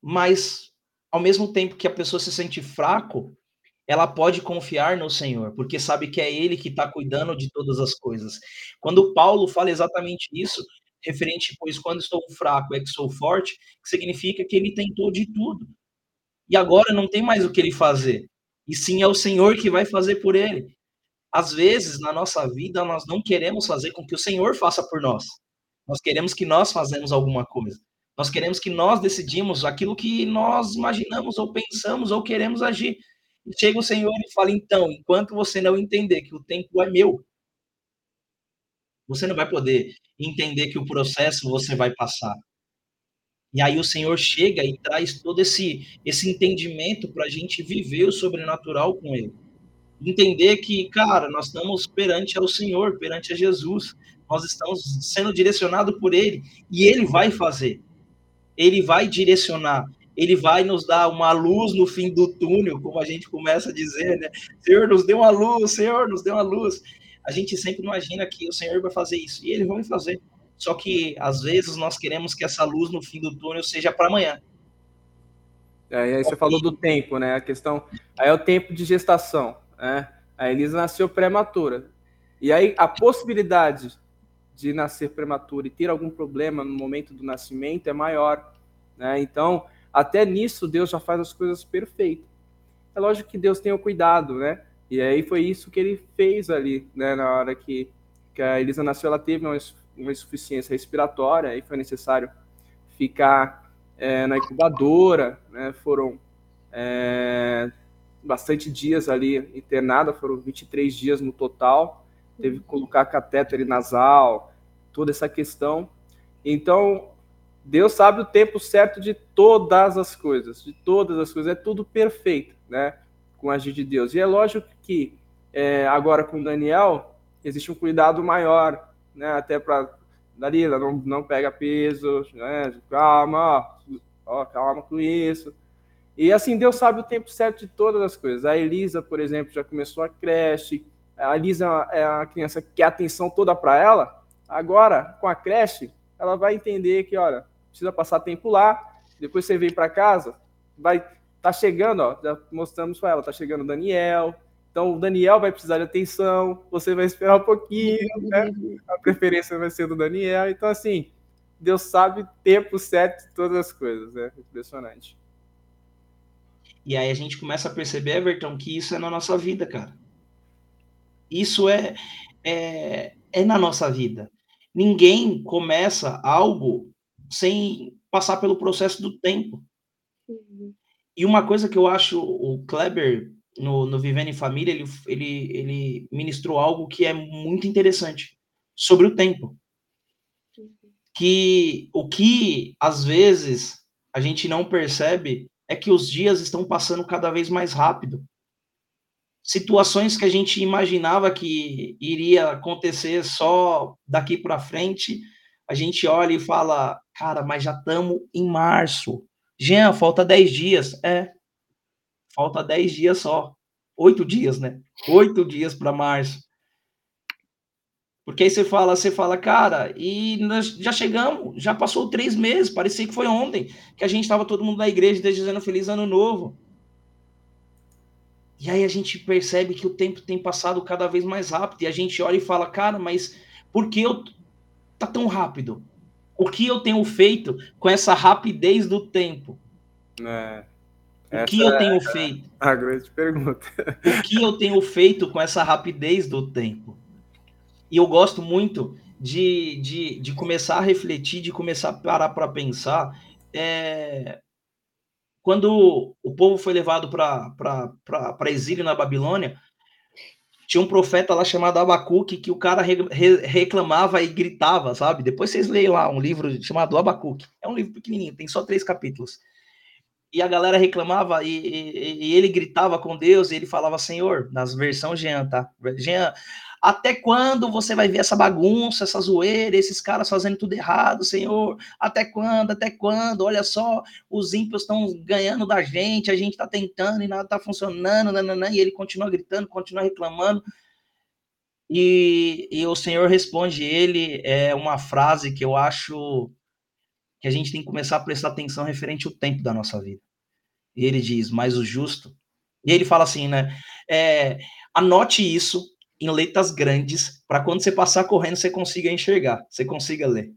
mas ao mesmo tempo que a pessoa se sente fraco, ela pode confiar no Senhor, porque sabe que é Ele que está cuidando de todas as coisas. Quando Paulo fala exatamente isso, referente, pois quando estou fraco é que sou forte, significa que ele tentou de tudo. E agora não tem mais o que ele fazer. E sim é o Senhor que vai fazer por ele. Às vezes, na nossa vida, nós não queremos fazer com que o Senhor faça por nós. Nós queremos que nós fazemos alguma coisa. Nós queremos que nós decidimos aquilo que nós imaginamos ou pensamos ou queremos agir. E chega o Senhor e fala: então, enquanto você não entender que o tempo é meu, você não vai poder entender que o processo você vai passar. E aí o Senhor chega e traz todo esse, esse entendimento para a gente viver o sobrenatural com Ele. Entender que, cara, nós estamos perante ao Senhor, perante a Jesus. Nós estamos sendo direcionados por Ele. E Ele vai fazer. Ele vai direcionar. Ele vai nos dar uma luz no fim do túnel, como a gente começa a dizer, né? Senhor, nos deu uma luz, Senhor, nos deu uma luz a gente sempre imagina que o Senhor vai fazer isso, e ele vai fazer. Só que às vezes nós queremos que essa luz no fim do túnel seja para amanhã. É, aí você falou do tempo, né? A questão aí é o tempo de gestação, né? A Elisa nasceu prematura. E aí a possibilidade de nascer prematura e ter algum problema no momento do nascimento é maior, né? Então, até nisso Deus já faz as coisas perfeitas. É lógico que Deus tem o cuidado, né? E aí foi isso que ele fez ali, né, na hora que, que a Elisa nasceu, ela teve uma, uma insuficiência respiratória, e foi necessário ficar é, na incubadora, né, foram é, bastante dias ali internada, foram 23 dias no total, teve que colocar catéter nasal, toda essa questão. Então, Deus sabe o tempo certo de todas as coisas, de todas as coisas, é tudo perfeito, né? com a agir de Deus. E é lógico que é, agora com Daniel existe um cuidado maior, né? Até para Dalila, não, não pega peso, né? calma, ó, calma com isso. E assim, Deus sabe o tempo certo de todas as coisas. A Elisa, por exemplo, já começou a creche. A Elisa é a criança que quer atenção toda para ela. Agora, com a creche, ela vai entender que, olha, precisa passar tempo lá, depois você vem para casa, vai Tá chegando, ó, já mostramos para ela, tá chegando o Daniel. Então o Daniel vai precisar de atenção, você vai esperar um pouquinho, né? A preferência vai ser do Daniel. Então, assim, Deus sabe tempo certo de todas as coisas, né? Impressionante. E aí a gente começa a perceber, Everton, que isso é na nossa vida, cara. Isso é, é, é na nossa vida. Ninguém começa algo sem passar pelo processo do tempo. Uhum. E uma coisa que eu acho, o Kleber, no, no Vivendo em Família, ele, ele, ele ministrou algo que é muito interessante sobre o tempo. Que o que, às vezes, a gente não percebe é que os dias estão passando cada vez mais rápido. Situações que a gente imaginava que iria acontecer só daqui para frente, a gente olha e fala, cara, mas já estamos em março. Jean, falta 10 dias. É, falta 10 dias só. Oito dias, né? Oito dias para março. Porque aí você fala, você fala, cara, e nós já chegamos, já passou três meses, parecia que foi ontem, que a gente estava todo mundo na igreja desejando feliz ano novo. E aí a gente percebe que o tempo tem passado cada vez mais rápido, e a gente olha e fala, cara, mas por que eu tá tão rápido? O que eu tenho feito com essa rapidez do tempo? É. O que eu tenho é feito? A grande pergunta. O que eu tenho feito com essa rapidez do tempo? E eu gosto muito de, de, de começar a refletir, de começar a parar para pensar. É, quando o povo foi levado para exílio na Babilônia, tinha um profeta lá chamado Abacuque que o cara re, re, reclamava e gritava, sabe? Depois vocês leem lá um livro chamado Abacuque. É um livro pequenininho, tem só três capítulos. E a galera reclamava e, e, e ele gritava com Deus e ele falava, Senhor, nas versões Jean, tá? Jean, até quando você vai ver essa bagunça, essa zoeira, esses caras fazendo tudo errado, Senhor? Até quando? Até quando? Olha só, os ímpios estão ganhando da gente, a gente está tentando e nada está funcionando, nananã, e ele continua gritando, continua reclamando. E, e o Senhor responde ele é uma frase que eu acho que a gente tem que começar a prestar atenção referente ao tempo da nossa vida. E ele diz, mas o justo. E ele fala assim, né? É, anote isso em letras grandes, para quando você passar correndo, você consiga enxergar, você consiga ler.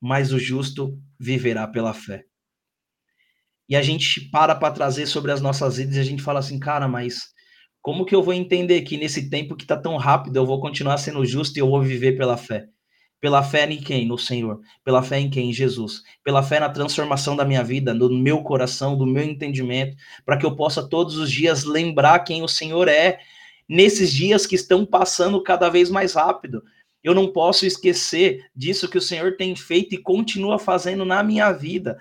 Mas o justo viverá pela fé. E a gente para para trazer sobre as nossas vidas e a gente fala assim, cara, mas como que eu vou entender que nesse tempo que está tão rápido eu vou continuar sendo justo e eu vou viver pela fé? Pela fé em quem? No Senhor. Pela fé em quem? Em Jesus. Pela fé na transformação da minha vida, do meu coração, do meu entendimento, para que eu possa todos os dias lembrar quem o Senhor é nesses dias que estão passando cada vez mais rápido. Eu não posso esquecer disso que o Senhor tem feito e continua fazendo na minha vida,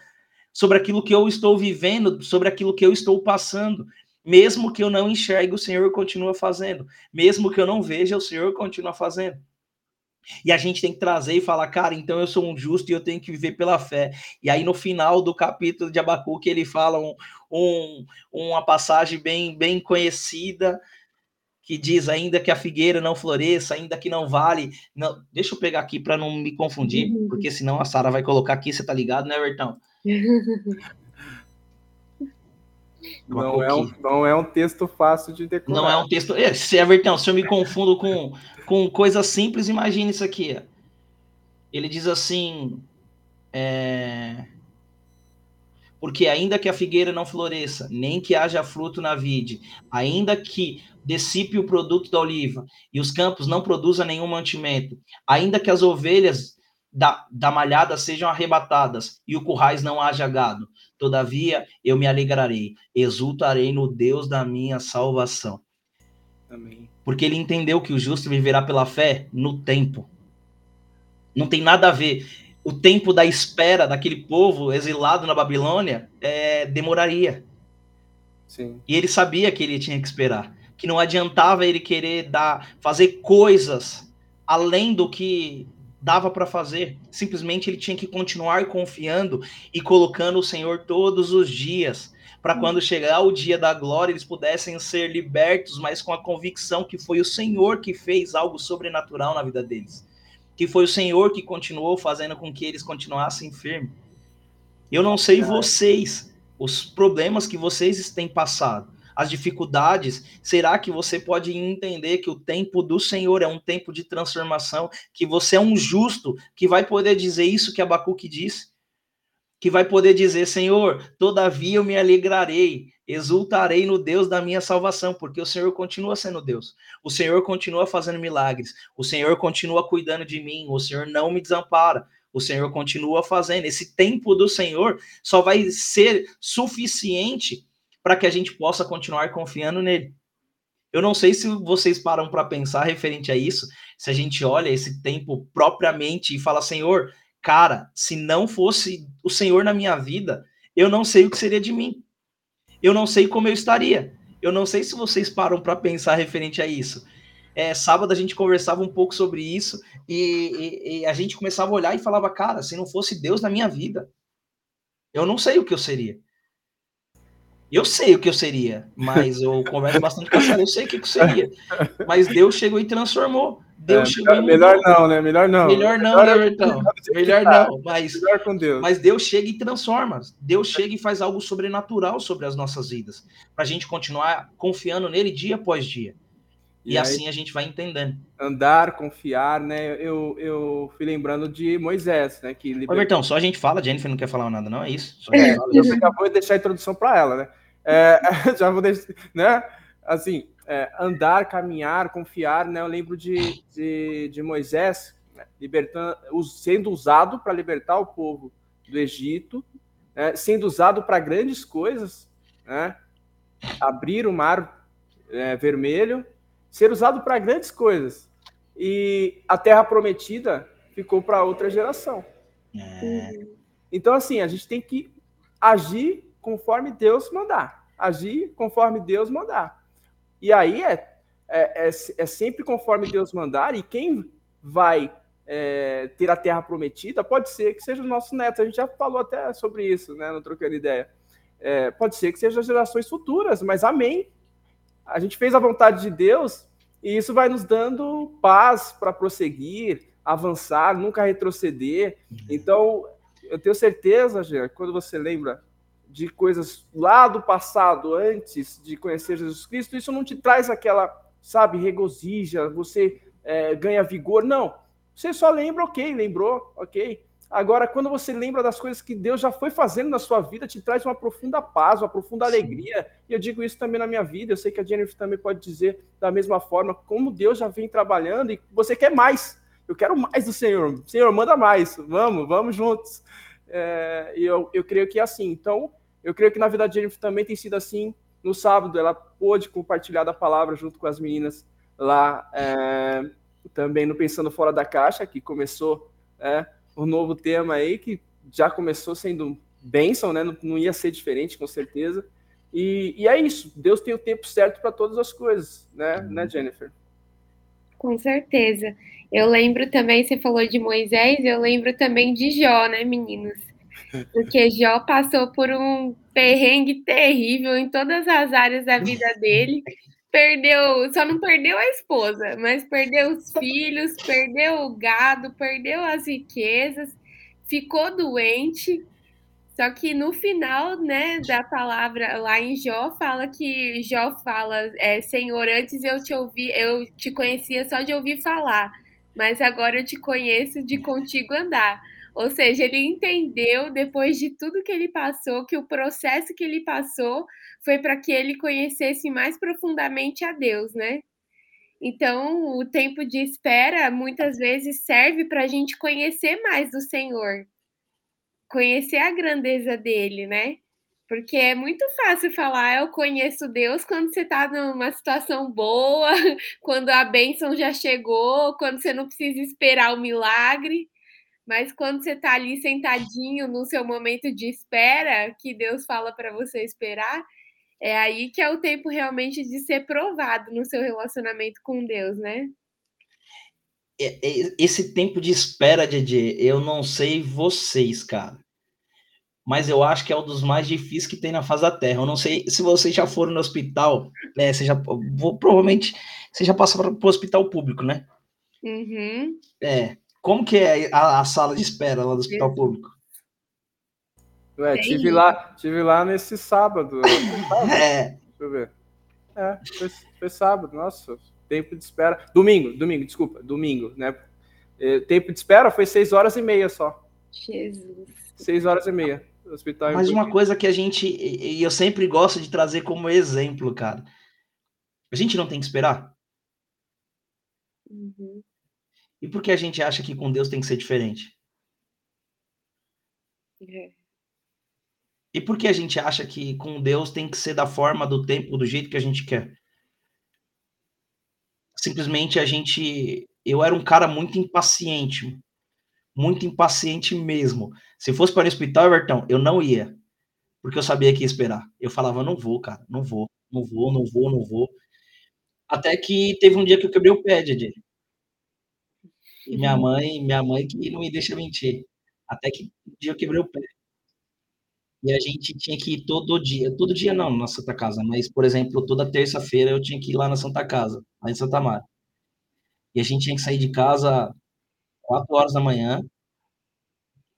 sobre aquilo que eu estou vivendo, sobre aquilo que eu estou passando. Mesmo que eu não enxergue, o Senhor continua fazendo. Mesmo que eu não veja, o Senhor continua fazendo. E a gente tem que trazer e falar, cara, então eu sou um justo e eu tenho que viver pela fé. E aí no final do capítulo de Abacuque ele fala um, um, uma passagem bem, bem conhecida, que diz ainda que a figueira não floresça, ainda que não vale. Não, deixa eu pegar aqui para não me confundir, uhum. porque senão a Sara vai colocar aqui, você tá ligado, né, Bertão? Não é, um, não é um texto fácil de decorar. Não é um texto. É, se Everton, se eu me confundo com, com coisas simples, imagine isso aqui. Ele diz assim: é... Porque ainda que a figueira não floresça, nem que haja fruto na vide, ainda que dissipe o produto da oliva e os campos não produzam nenhum mantimento, ainda que as ovelhas da, da malhada sejam arrebatadas e o currais não haja gado, todavia eu me alegrarei, exultarei no Deus da minha salvação. Amém. Porque ele entendeu que o justo viverá pela fé no tempo. Não tem nada a ver. O tempo da espera daquele povo exilado na Babilônia é, demoraria. Sim. E ele sabia que ele tinha que esperar que não adiantava ele querer dar, fazer coisas além do que dava para fazer. Simplesmente ele tinha que continuar confiando e colocando o Senhor todos os dias, para hum. quando chegar o dia da glória eles pudessem ser libertos, mas com a convicção que foi o Senhor que fez algo sobrenatural na vida deles. Que foi o Senhor que continuou fazendo com que eles continuassem firmes. Eu não sei vocês, os problemas que vocês têm passado, as dificuldades, será que você pode entender que o tempo do Senhor é um tempo de transformação, que você é um justo que vai poder dizer isso que Abacuque disse? Que vai poder dizer, Senhor, todavia eu me alegrarei, exultarei no Deus da minha salvação, porque o Senhor continua sendo Deus. O Senhor continua fazendo milagres. O Senhor continua cuidando de mim. O Senhor não me desampara. O Senhor continua fazendo. Esse tempo do Senhor só vai ser suficiente para que a gente possa continuar confiando nele. Eu não sei se vocês param para pensar referente a isso, se a gente olha esse tempo propriamente e fala, Senhor, cara, se não fosse o Senhor na minha vida, eu não sei o que seria de mim. Eu não sei como eu estaria. Eu não sei se vocês param para pensar referente a isso. É, sábado a gente conversava um pouco sobre isso e, e, e, a gente começava a olhar e falava, cara, se não fosse Deus na minha vida, eu não sei o que eu seria. Eu sei o que eu seria, mas eu converso bastante com a Sara, eu sei o que eu seria. Mas Deus chegou e transformou. Deus é, chegou melhor, melhor não, né? Melhor não. Melhor não, melhor, né, então. Melhor não, mas melhor com Deus. Mas Deus chega e transforma. Deus chega e faz algo sobrenatural sobre as nossas vidas, para a gente continuar confiando nele dia após dia. E, e assim a gente vai entendendo. Andar, confiar, né? Eu, eu fui lembrando de Moisés, né? Que liber... Ô, Bertão, só a gente fala, a Jennifer não quer falar nada, não é isso? Só é, eu já vou deixar a introdução para ela, né? É, já vou deixar, né? Assim, é, andar, caminhar, confiar, né? Eu lembro de, de, de Moisés né? libertando, sendo usado para libertar o povo do Egito, né? sendo usado para grandes coisas, né? Abrir o mar é, vermelho, ser usado para grandes coisas. E a terra prometida ficou para outra geração. É. Então, assim, a gente tem que agir conforme Deus mandar. Agir conforme Deus mandar. E aí é, é, é, é sempre conforme Deus mandar, e quem vai é, ter a terra prometida pode ser que seja os nossos netos. A gente já falou até sobre isso, né, no Trocando Ideia. É, pode ser que sejam gerações futuras, mas amém. A gente fez a vontade de Deus e isso vai nos dando paz para prosseguir, avançar, nunca retroceder. Uhum. Então, eu tenho certeza, Jean, quando você lembra de coisas lá do passado, antes de conhecer Jesus Cristo, isso não te traz aquela, sabe, regozija, você é, ganha vigor. Não. Você só lembra, ok, lembrou, ok. Agora, quando você lembra das coisas que Deus já foi fazendo na sua vida, te traz uma profunda paz, uma profunda Sim. alegria. E eu digo isso também na minha vida. Eu sei que a Jennifer também pode dizer da mesma forma, como Deus já vem trabalhando e você quer mais. Eu quero mais do Senhor. Senhor, manda mais. Vamos, vamos juntos. É, e eu, eu creio que é assim. Então, eu creio que na vida da Jennifer também tem sido assim. No sábado, ela pôde compartilhar da palavra junto com as meninas lá, é, também no Pensando Fora da Caixa, que começou é, um novo tema aí, que já começou sendo bênção, né? Não, não ia ser diferente, com certeza. E, e, é isso, Deus tem o tempo certo para todas as coisas, né, uhum. né, Jennifer? Com certeza. Eu lembro também, você falou de Moisés, eu lembro também de Jó, né, meninos? Porque Jó passou por um perrengue terrível em todas as áreas da vida dele. Perdeu, só não perdeu a esposa, mas perdeu os filhos, perdeu o gado, perdeu as riquezas, ficou doente. Só que no final, né, da palavra lá em Jó fala que Jó fala, é, Senhor, antes eu te ouvi, eu te conhecia só de ouvir falar, mas agora eu te conheço de contigo andar. Ou seja, ele entendeu, depois de tudo que ele passou, que o processo que ele passou foi para que ele conhecesse mais profundamente a Deus, né? Então, o tempo de espera muitas vezes serve para a gente conhecer mais do Senhor, conhecer a grandeza dele, né? Porque é muito fácil falar, eu conheço Deus quando você está numa situação boa, quando a bênção já chegou, quando você não precisa esperar o milagre. Mas quando você está ali sentadinho no seu momento de espera, que Deus fala para você esperar, é aí que é o tempo realmente de ser provado no seu relacionamento com Deus, né? Esse tempo de espera, Didi, eu não sei vocês, cara. Mas eu acho que é um dos mais difíceis que tem na face da Terra. Eu não sei se vocês já foram no hospital, né? Você já, vou, provavelmente você já passou para o hospital público, né? Uhum. É. Como que é a, a sala de espera lá do hospital público? Ué, tive lá, tive lá nesse sábado. é. Deixa eu ver. É, foi, foi, sábado, nossa, tempo de espera. Domingo, domingo, desculpa, domingo, né? É, tempo de espera foi seis horas e meia só. Jesus. Seis horas e meia. Hospital Mas uma coisa que a gente, e eu sempre gosto de trazer como exemplo, cara. A gente não tem que esperar? Uhum. E por que a gente acha que com Deus tem que ser diferente? É. E por que a gente acha que com Deus tem que ser da forma, do tempo, do jeito que a gente quer? Simplesmente a gente. Eu era um cara muito impaciente. Muito impaciente mesmo. Se fosse para o hospital, Everton, eu não ia. Porque eu sabia que ia esperar. Eu falava, não vou, cara, não vou, não vou, não vou, não vou. Até que teve um dia que eu quebrei o pé, Didi. E minha uhum. mãe, minha mãe que não me deixa mentir. Até que um dia eu quebrei o pé. E a gente tinha que ir todo dia, todo dia não na Santa Casa, mas, por exemplo, toda terça-feira eu tinha que ir lá na Santa Casa, lá em Santa Mara. E a gente tinha que sair de casa 4 horas da manhã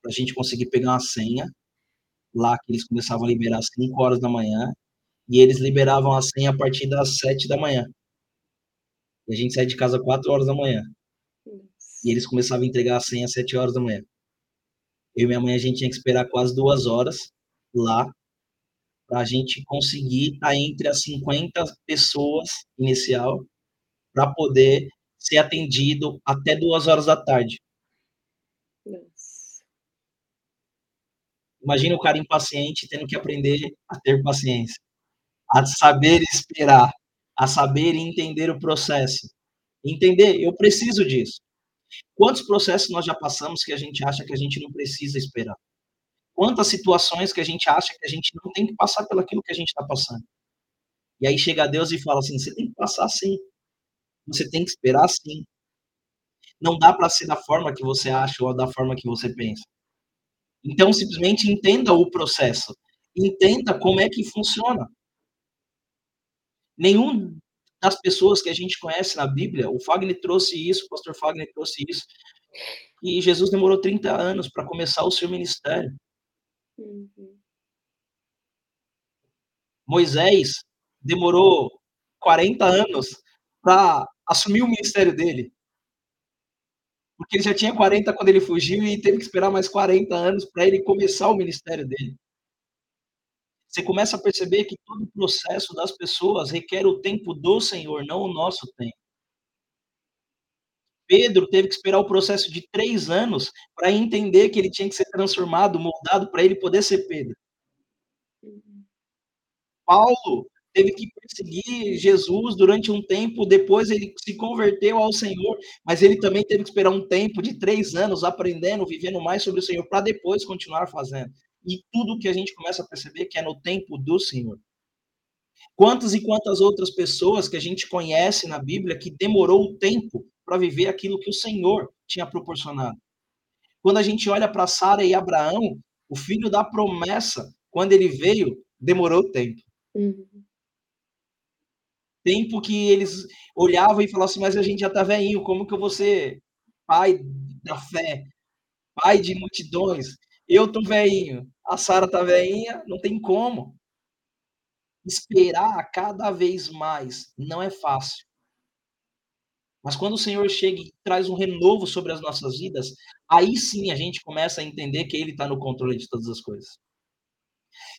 para a gente conseguir pegar uma senha lá que eles começavam a liberar às 5 horas da manhã e eles liberavam a senha a partir das 7 da manhã. E a gente saía de casa 4 horas da manhã. E eles começavam a entregar a senha às 7 horas da manhã. Eu e minha mãe, a gente tinha que esperar quase duas horas lá para a gente conseguir estar entre as 50 pessoas inicial para poder ser atendido até duas horas da tarde. Nossa. Imagina o cara impaciente tendo que aprender a ter paciência, a saber esperar, a saber entender o processo. Entender, eu preciso disso. Quantos processos nós já passamos que a gente acha que a gente não precisa esperar? Quantas situações que a gente acha que a gente não tem que passar pelo aquilo que a gente está passando? E aí chega Deus e fala assim: você tem que passar sim. Você tem que esperar sim. Não dá para ser da forma que você acha ou da forma que você pensa. Então, simplesmente entenda o processo. Entenda como é que funciona. Nenhum das pessoas que a gente conhece na Bíblia, o Fagner trouxe isso, o pastor Fagner trouxe isso, e Jesus demorou 30 anos para começar o seu ministério. Uhum. Moisés demorou 40 anos para assumir o ministério dele. Porque ele já tinha 40 quando ele fugiu e teve que esperar mais 40 anos para ele começar o ministério dele. Você começa a perceber que todo o processo das pessoas requer o tempo do Senhor, não o nosso tempo. Pedro teve que esperar o processo de três anos para entender que ele tinha que ser transformado, moldado, para ele poder ser Pedro. Paulo teve que perseguir Jesus durante um tempo, depois ele se converteu ao Senhor, mas ele também teve que esperar um tempo de três anos aprendendo, vivendo mais sobre o Senhor, para depois continuar fazendo e tudo que a gente começa a perceber que é no tempo do Senhor. Quantas e quantas outras pessoas que a gente conhece na Bíblia que demorou o tempo para viver aquilo que o Senhor tinha proporcionado. Quando a gente olha para Sara e Abraão, o filho da promessa, quando ele veio, demorou tempo. Uhum. Tempo que eles olhavam e falavam assim, mas a gente já está velhinho, como que eu vou ser pai da fé, pai de multidões? Eu tô velhinho, a Sara tá velhinha, não tem como. Esperar cada vez mais não é fácil. Mas quando o Senhor chega e traz um renovo sobre as nossas vidas, aí sim a gente começa a entender que Ele está no controle de todas as coisas.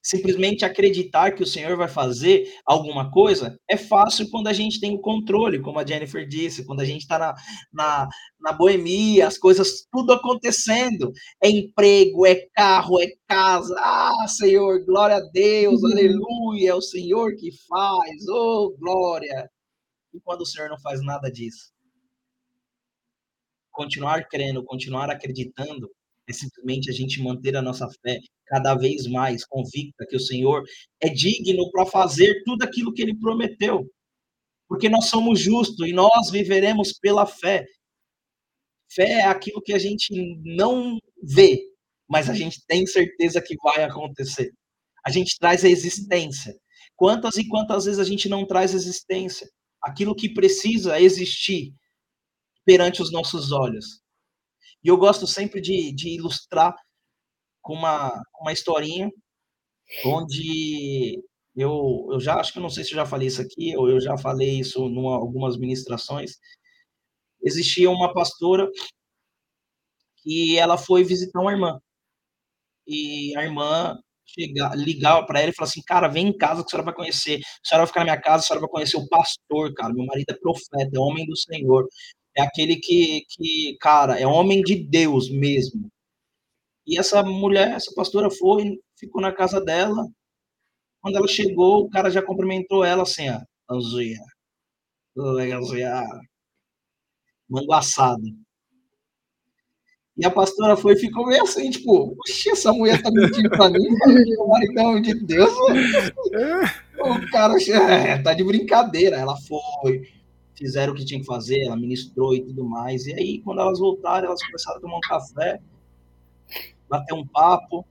Simplesmente acreditar que o Senhor vai fazer alguma coisa é fácil quando a gente tem o controle, como a Jennifer disse, quando a gente está na, na, na boemia, as coisas tudo acontecendo. É emprego, é carro, é casa. Ah, Senhor, glória a Deus, uhum. aleluia, é o Senhor que faz, oh, glória. E quando o Senhor não faz nada disso? Continuar crendo, continuar acreditando, é simplesmente a gente manter a nossa fé cada vez mais convicta que o Senhor é digno para fazer tudo aquilo que ele prometeu. Porque nós somos justos e nós viveremos pela fé. Fé é aquilo que a gente não vê, mas a gente tem certeza que vai acontecer. A gente traz a existência. Quantas e quantas vezes a gente não traz existência? Aquilo que precisa existir perante os nossos olhos. E eu gosto sempre de, de ilustrar com uma, uma historinha onde eu, eu já acho que não sei se eu já falei isso aqui ou eu já falei isso em algumas ministrações. Existia uma pastora que ela foi visitar uma irmã. E a irmã chega, ligava para ela e falava assim: Cara, vem em casa que a senhora vai conhecer. A senhora vai ficar na minha casa, a senhora vai conhecer o pastor, cara. Meu marido é profeta, é homem do Senhor. É aquele que, que cara, é homem de Deus mesmo. E essa mulher, essa pastora foi, ficou na casa dela. Quando ela chegou, o cara já cumprimentou ela assim, ó. Anzuia. Anzuia. Mango assado. E a pastora foi e ficou meio assim, tipo, oxi, essa mulher tá mentindo pra mim, meu maridão de Deus. o cara é, tá de brincadeira. Ela foi, fizeram o que tinha que fazer, ela ministrou e tudo mais. E aí, quando elas voltaram, elas começaram a tomar um café bater um papo.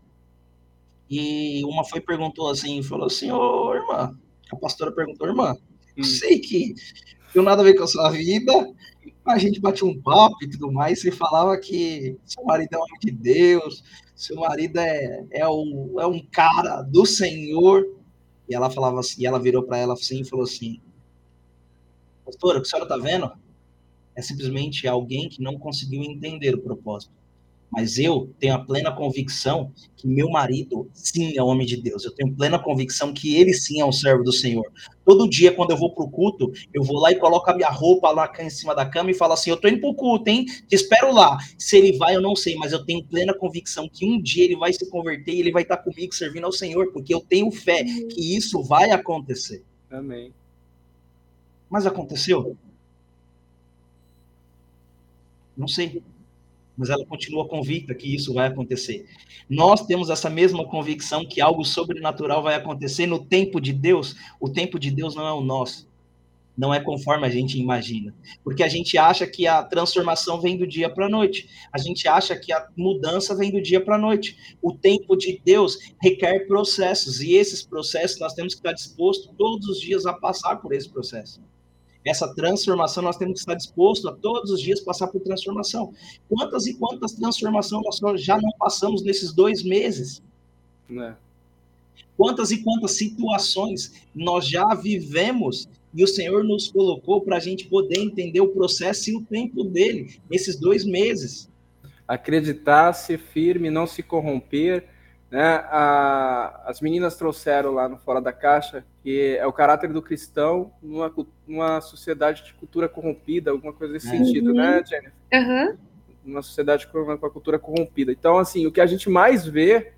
E uma foi perguntou assim, falou assim, ô irmã, a pastora perguntou, irmã, eu hum. sei que eu nada a ver com a sua vida, a gente batia um papo e tudo mais, você falava que seu marido é um homem de Deus, seu marido é, é, o, é um cara do Senhor. E ela falava assim, e ela virou para ela assim e falou assim: Pastora, o que a senhora está vendo? É simplesmente alguém que não conseguiu entender o propósito. Mas eu tenho a plena convicção que meu marido, sim, é homem de Deus. Eu tenho plena convicção que ele, sim, é um servo do Senhor. Todo dia, quando eu vou para o culto, eu vou lá e coloco a minha roupa lá em cima da cama e falo assim: Eu estou indo para o culto, hein? Te espero lá. Se ele vai, eu não sei, mas eu tenho plena convicção que um dia ele vai se converter e ele vai estar comigo servindo ao Senhor, porque eu tenho fé que isso vai acontecer. Amém. Mas aconteceu? Não sei mas ela continua convicta que isso vai acontecer. Nós temos essa mesma convicção que algo sobrenatural vai acontecer no tempo de Deus. O tempo de Deus não é o nosso. Não é conforme a gente imagina. Porque a gente acha que a transformação vem do dia para a noite. A gente acha que a mudança vem do dia para a noite. O tempo de Deus requer processos. E esses processos nós temos que estar dispostos todos os dias a passar por esse processo essa transformação, nós temos que estar disposto a todos os dias passar por transformação. Quantas e quantas transformações nós já não passamos nesses dois meses? É. Quantas e quantas situações nós já vivemos e o Senhor nos colocou para a gente poder entender o processo e o tempo dele, nesses dois meses. Acreditar, ser firme, não se corromper, né? A, as meninas trouxeram lá no Fora da Caixa que é o caráter do cristão numa, numa sociedade de cultura corrompida, alguma coisa nesse uhum. sentido, né, Jennifer? Uhum. Uma sociedade com, com a cultura corrompida. Então, assim, o que a gente mais vê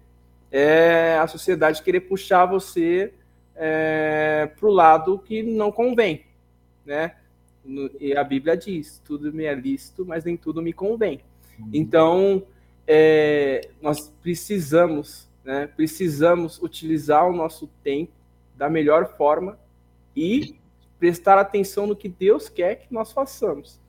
é a sociedade querer puxar você é, para o lado que não convém, né? E a Bíblia diz: tudo me é lícito, mas nem tudo me convém. Uhum. Então, é, nós precisamos, né, precisamos utilizar o nosso tempo da melhor forma e prestar atenção no que Deus quer que nós façamos.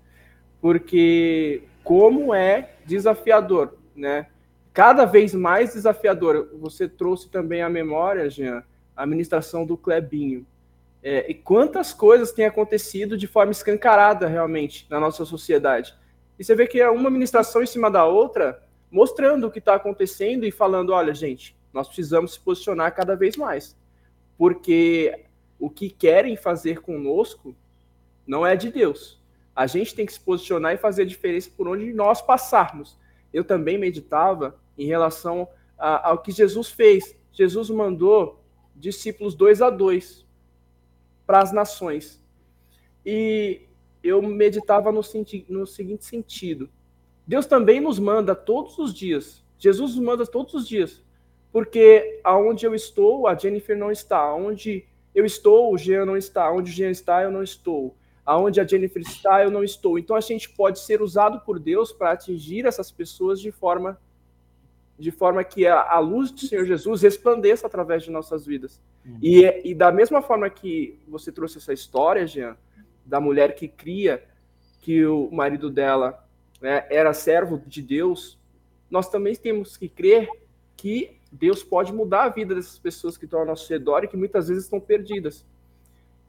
Porque como é desafiador, né? Cada vez mais desafiador. Você trouxe também a memória, Jean, a administração do Clebinho. É, e quantas coisas têm acontecido de forma escancarada realmente na nossa sociedade. E você vê que é uma administração em cima da outra, mostrando o que está acontecendo e falando: olha, gente, nós precisamos se posicionar cada vez mais, porque o que querem fazer conosco não é de Deus. A gente tem que se posicionar e fazer a diferença por onde nós passarmos. Eu também meditava em relação a, ao que Jesus fez. Jesus mandou discípulos dois a dois para as nações. E eu meditava no, no seguinte sentido: Deus também nos manda todos os dias. Jesus nos manda todos os dias. Porque aonde eu estou, a Jennifer não está. Aonde eu estou, o Jean não está. Aonde o Jean está, eu não estou. Aonde a Jennifer está, eu não estou. Então a gente pode ser usado por Deus para atingir essas pessoas de forma de forma que a, luz do Senhor Jesus resplandeça através de nossas vidas. Uhum. E, e da mesma forma que você trouxe essa história, Jean, da mulher que cria que o marido dela né, era servo de Deus, nós também temos que crer que Deus pode mudar a vida dessas pessoas que estão ao nosso redor e que muitas vezes estão perdidas.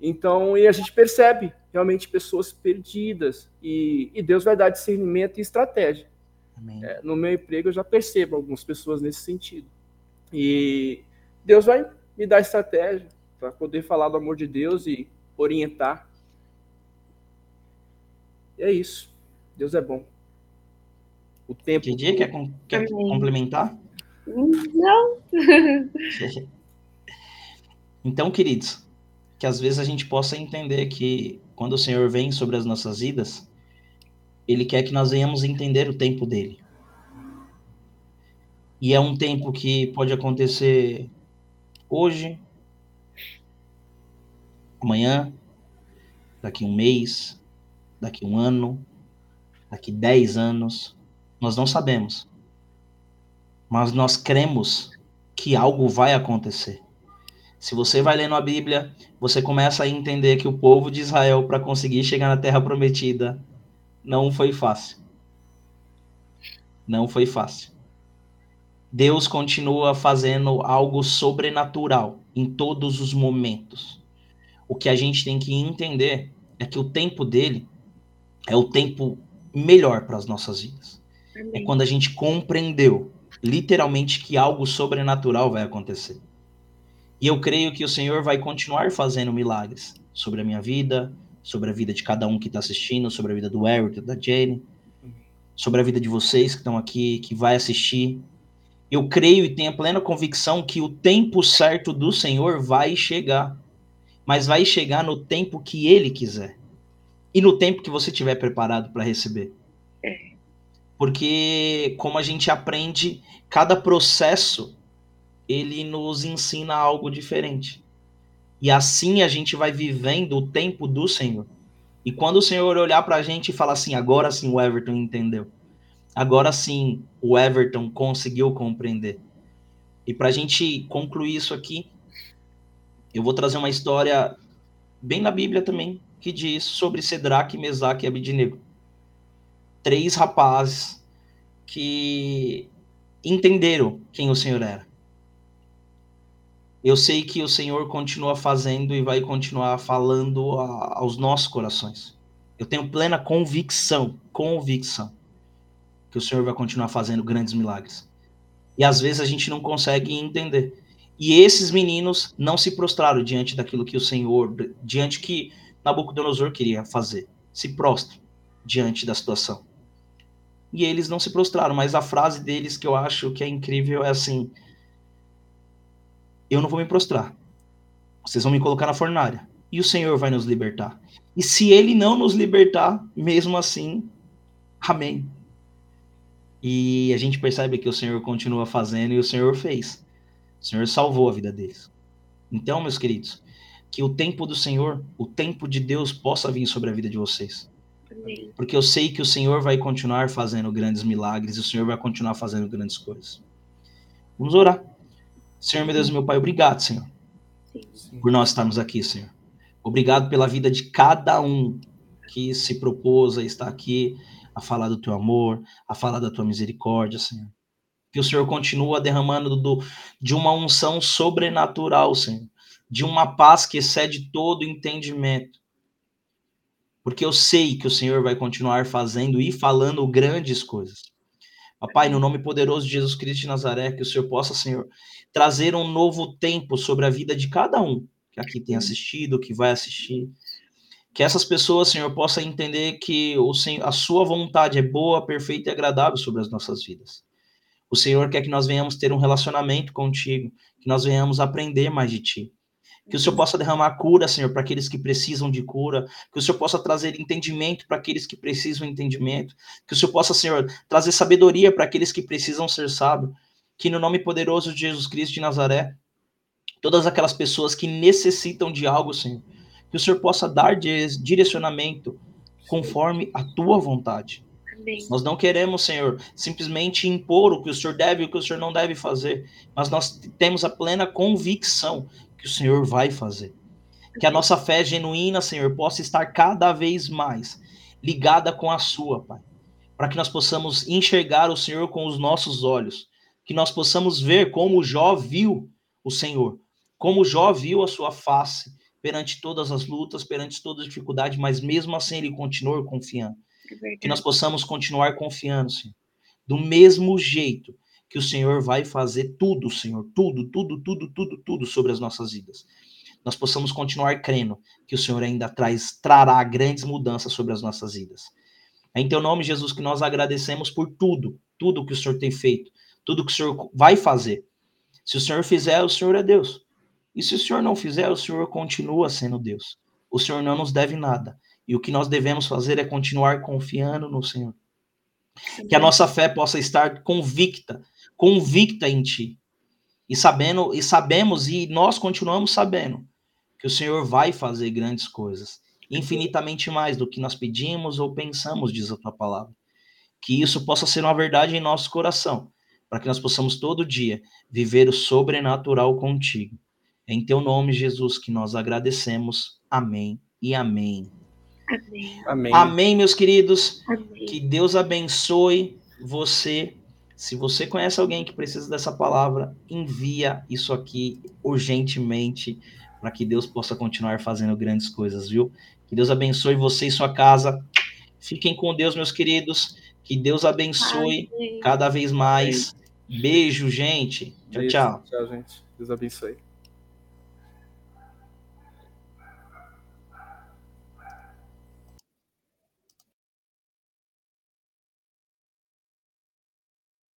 Então, e a gente percebe realmente pessoas perdidas e, e Deus vai dar discernimento e estratégia. É, no meu emprego eu já percebo algumas pessoas nesse sentido. E Deus vai me dar estratégia para poder falar do amor de Deus e orientar. E é isso. Deus é bom. O tempo. Entendi. Quer, quer complementar? Não. então, queridos, que às vezes a gente possa entender que quando o Senhor vem sobre as nossas vidas, Ele quer que nós venhamos entender o tempo dele. E é um tempo que pode acontecer hoje, amanhã, daqui um mês, daqui um ano, daqui dez anos, nós não sabemos. Mas nós cremos que algo vai acontecer. Se você vai lendo a Bíblia, você começa a entender que o povo de Israel, para conseguir chegar na Terra Prometida, não foi fácil. Não foi fácil. Deus continua fazendo algo sobrenatural em todos os momentos. O que a gente tem que entender é que o tempo dele é o tempo melhor para as nossas vidas. Amém. É quando a gente compreendeu literalmente que algo sobrenatural vai acontecer. E eu creio que o Senhor vai continuar fazendo milagres sobre a minha vida, sobre a vida de cada um que está assistindo, sobre a vida do Eric, da Jane, sobre a vida de vocês que estão aqui, que vai assistir. Eu creio e tenho a plena convicção que o tempo certo do Senhor vai chegar, mas vai chegar no tempo que Ele quiser e no tempo que você estiver preparado para receber. É. Porque, como a gente aprende, cada processo ele nos ensina algo diferente. E assim a gente vai vivendo o tempo do Senhor. E quando o Senhor olhar para a gente e falar assim, agora sim o Everton entendeu. Agora sim o Everton conseguiu compreender. E para a gente concluir isso aqui, eu vou trazer uma história bem na Bíblia também, que diz sobre Sedraque, Mesaque e Abidnego. Três rapazes que entenderam quem o Senhor era. Eu sei que o Senhor continua fazendo e vai continuar falando a, aos nossos corações. Eu tenho plena convicção, convicção, que o Senhor vai continuar fazendo grandes milagres. E às vezes a gente não consegue entender. E esses meninos não se prostraram diante daquilo que o Senhor, diante que Nabucodonosor queria fazer. Se prostra diante da situação. E eles não se prostraram, mas a frase deles que eu acho que é incrível é assim: eu não vou me prostrar. Vocês vão me colocar na fornalha. E o Senhor vai nos libertar. E se ele não nos libertar, mesmo assim, amém. E a gente percebe que o Senhor continua fazendo e o Senhor fez. O Senhor salvou a vida deles. Então, meus queridos, que o tempo do Senhor, o tempo de Deus possa vir sobre a vida de vocês. Amém. Porque eu sei que o Senhor vai continuar fazendo grandes milagres e o Senhor vai continuar fazendo grandes coisas. Vamos orar. Senhor, meu Deus, meu Pai, obrigado, Senhor, Sim. por nós estarmos aqui, Senhor. Obrigado pela vida de cada um que se propôs a estar aqui, a falar do teu amor, a falar da tua misericórdia, Senhor. Que o Senhor continua derramando do, de uma unção sobrenatural, Senhor, de uma paz que excede todo entendimento. Porque eu sei que o Senhor vai continuar fazendo e falando grandes coisas. Papai, no nome poderoso de Jesus Cristo de Nazaré, que o Senhor possa, Senhor, trazer um novo tempo sobre a vida de cada um que aqui tem assistido, que vai assistir. Que essas pessoas, Senhor, possam entender que o Senhor, a sua vontade é boa, perfeita e agradável sobre as nossas vidas. O Senhor quer que nós venhamos ter um relacionamento contigo, que nós venhamos aprender mais de ti. Que o Senhor possa derramar cura, Senhor, para aqueles que precisam de cura. Que o Senhor possa trazer entendimento para aqueles que precisam de entendimento. Que o Senhor possa, Senhor, trazer sabedoria para aqueles que precisam ser sábios. Que no nome poderoso de Jesus Cristo de Nazaré, todas aquelas pessoas que necessitam de algo, Senhor, que o Senhor possa dar direcionamento conforme a tua vontade. Amém. Nós não queremos, Senhor, simplesmente impor o que o Senhor deve e o que o Senhor não deve fazer, mas nós temos a plena convicção que o Senhor vai fazer. Que a nossa fé genuína, Senhor, possa estar cada vez mais ligada com a sua, Pai. Para que nós possamos enxergar o Senhor com os nossos olhos. Que nós possamos ver como Jó viu o Senhor. Como Jó viu a sua face perante todas as lutas, perante toda dificuldade, mas mesmo assim ele continuou confiando. É que nós possamos continuar confiando, Senhor. Do mesmo jeito que o Senhor vai fazer tudo, Senhor, tudo, tudo, tudo, tudo, tudo sobre as nossas vidas. Nós possamos continuar crendo que o Senhor ainda traz, trará grandes mudanças sobre as nossas vidas. É em teu nome, Jesus, que nós agradecemos por tudo, tudo que o Senhor tem feito, tudo que o Senhor vai fazer. Se o Senhor fizer, o Senhor é Deus. E se o Senhor não fizer, o Senhor continua sendo Deus. O Senhor não nos deve nada. E o que nós devemos fazer é continuar confiando no Senhor. Que a nossa fé possa estar convicta convicta em ti. E sabendo, e sabemos e nós continuamos sabendo que o Senhor vai fazer grandes coisas, infinitamente mais do que nós pedimos ou pensamos, diz a tua palavra. Que isso possa ser uma verdade em nosso coração, para que nós possamos todo dia viver o sobrenatural contigo. Em teu nome, Jesus, que nós agradecemos. Amém e amém. Amém. Amém, amém meus queridos. Amém. Que Deus abençoe você se você conhece alguém que precisa dessa palavra, envia isso aqui urgentemente para que Deus possa continuar fazendo grandes coisas, viu? Que Deus abençoe você e sua casa. Fiquem com Deus, meus queridos. Que Deus abençoe Ai, cada vez mais. Beijo, gente. Tchau, Beijo, tchau. Tchau, gente. Deus abençoe.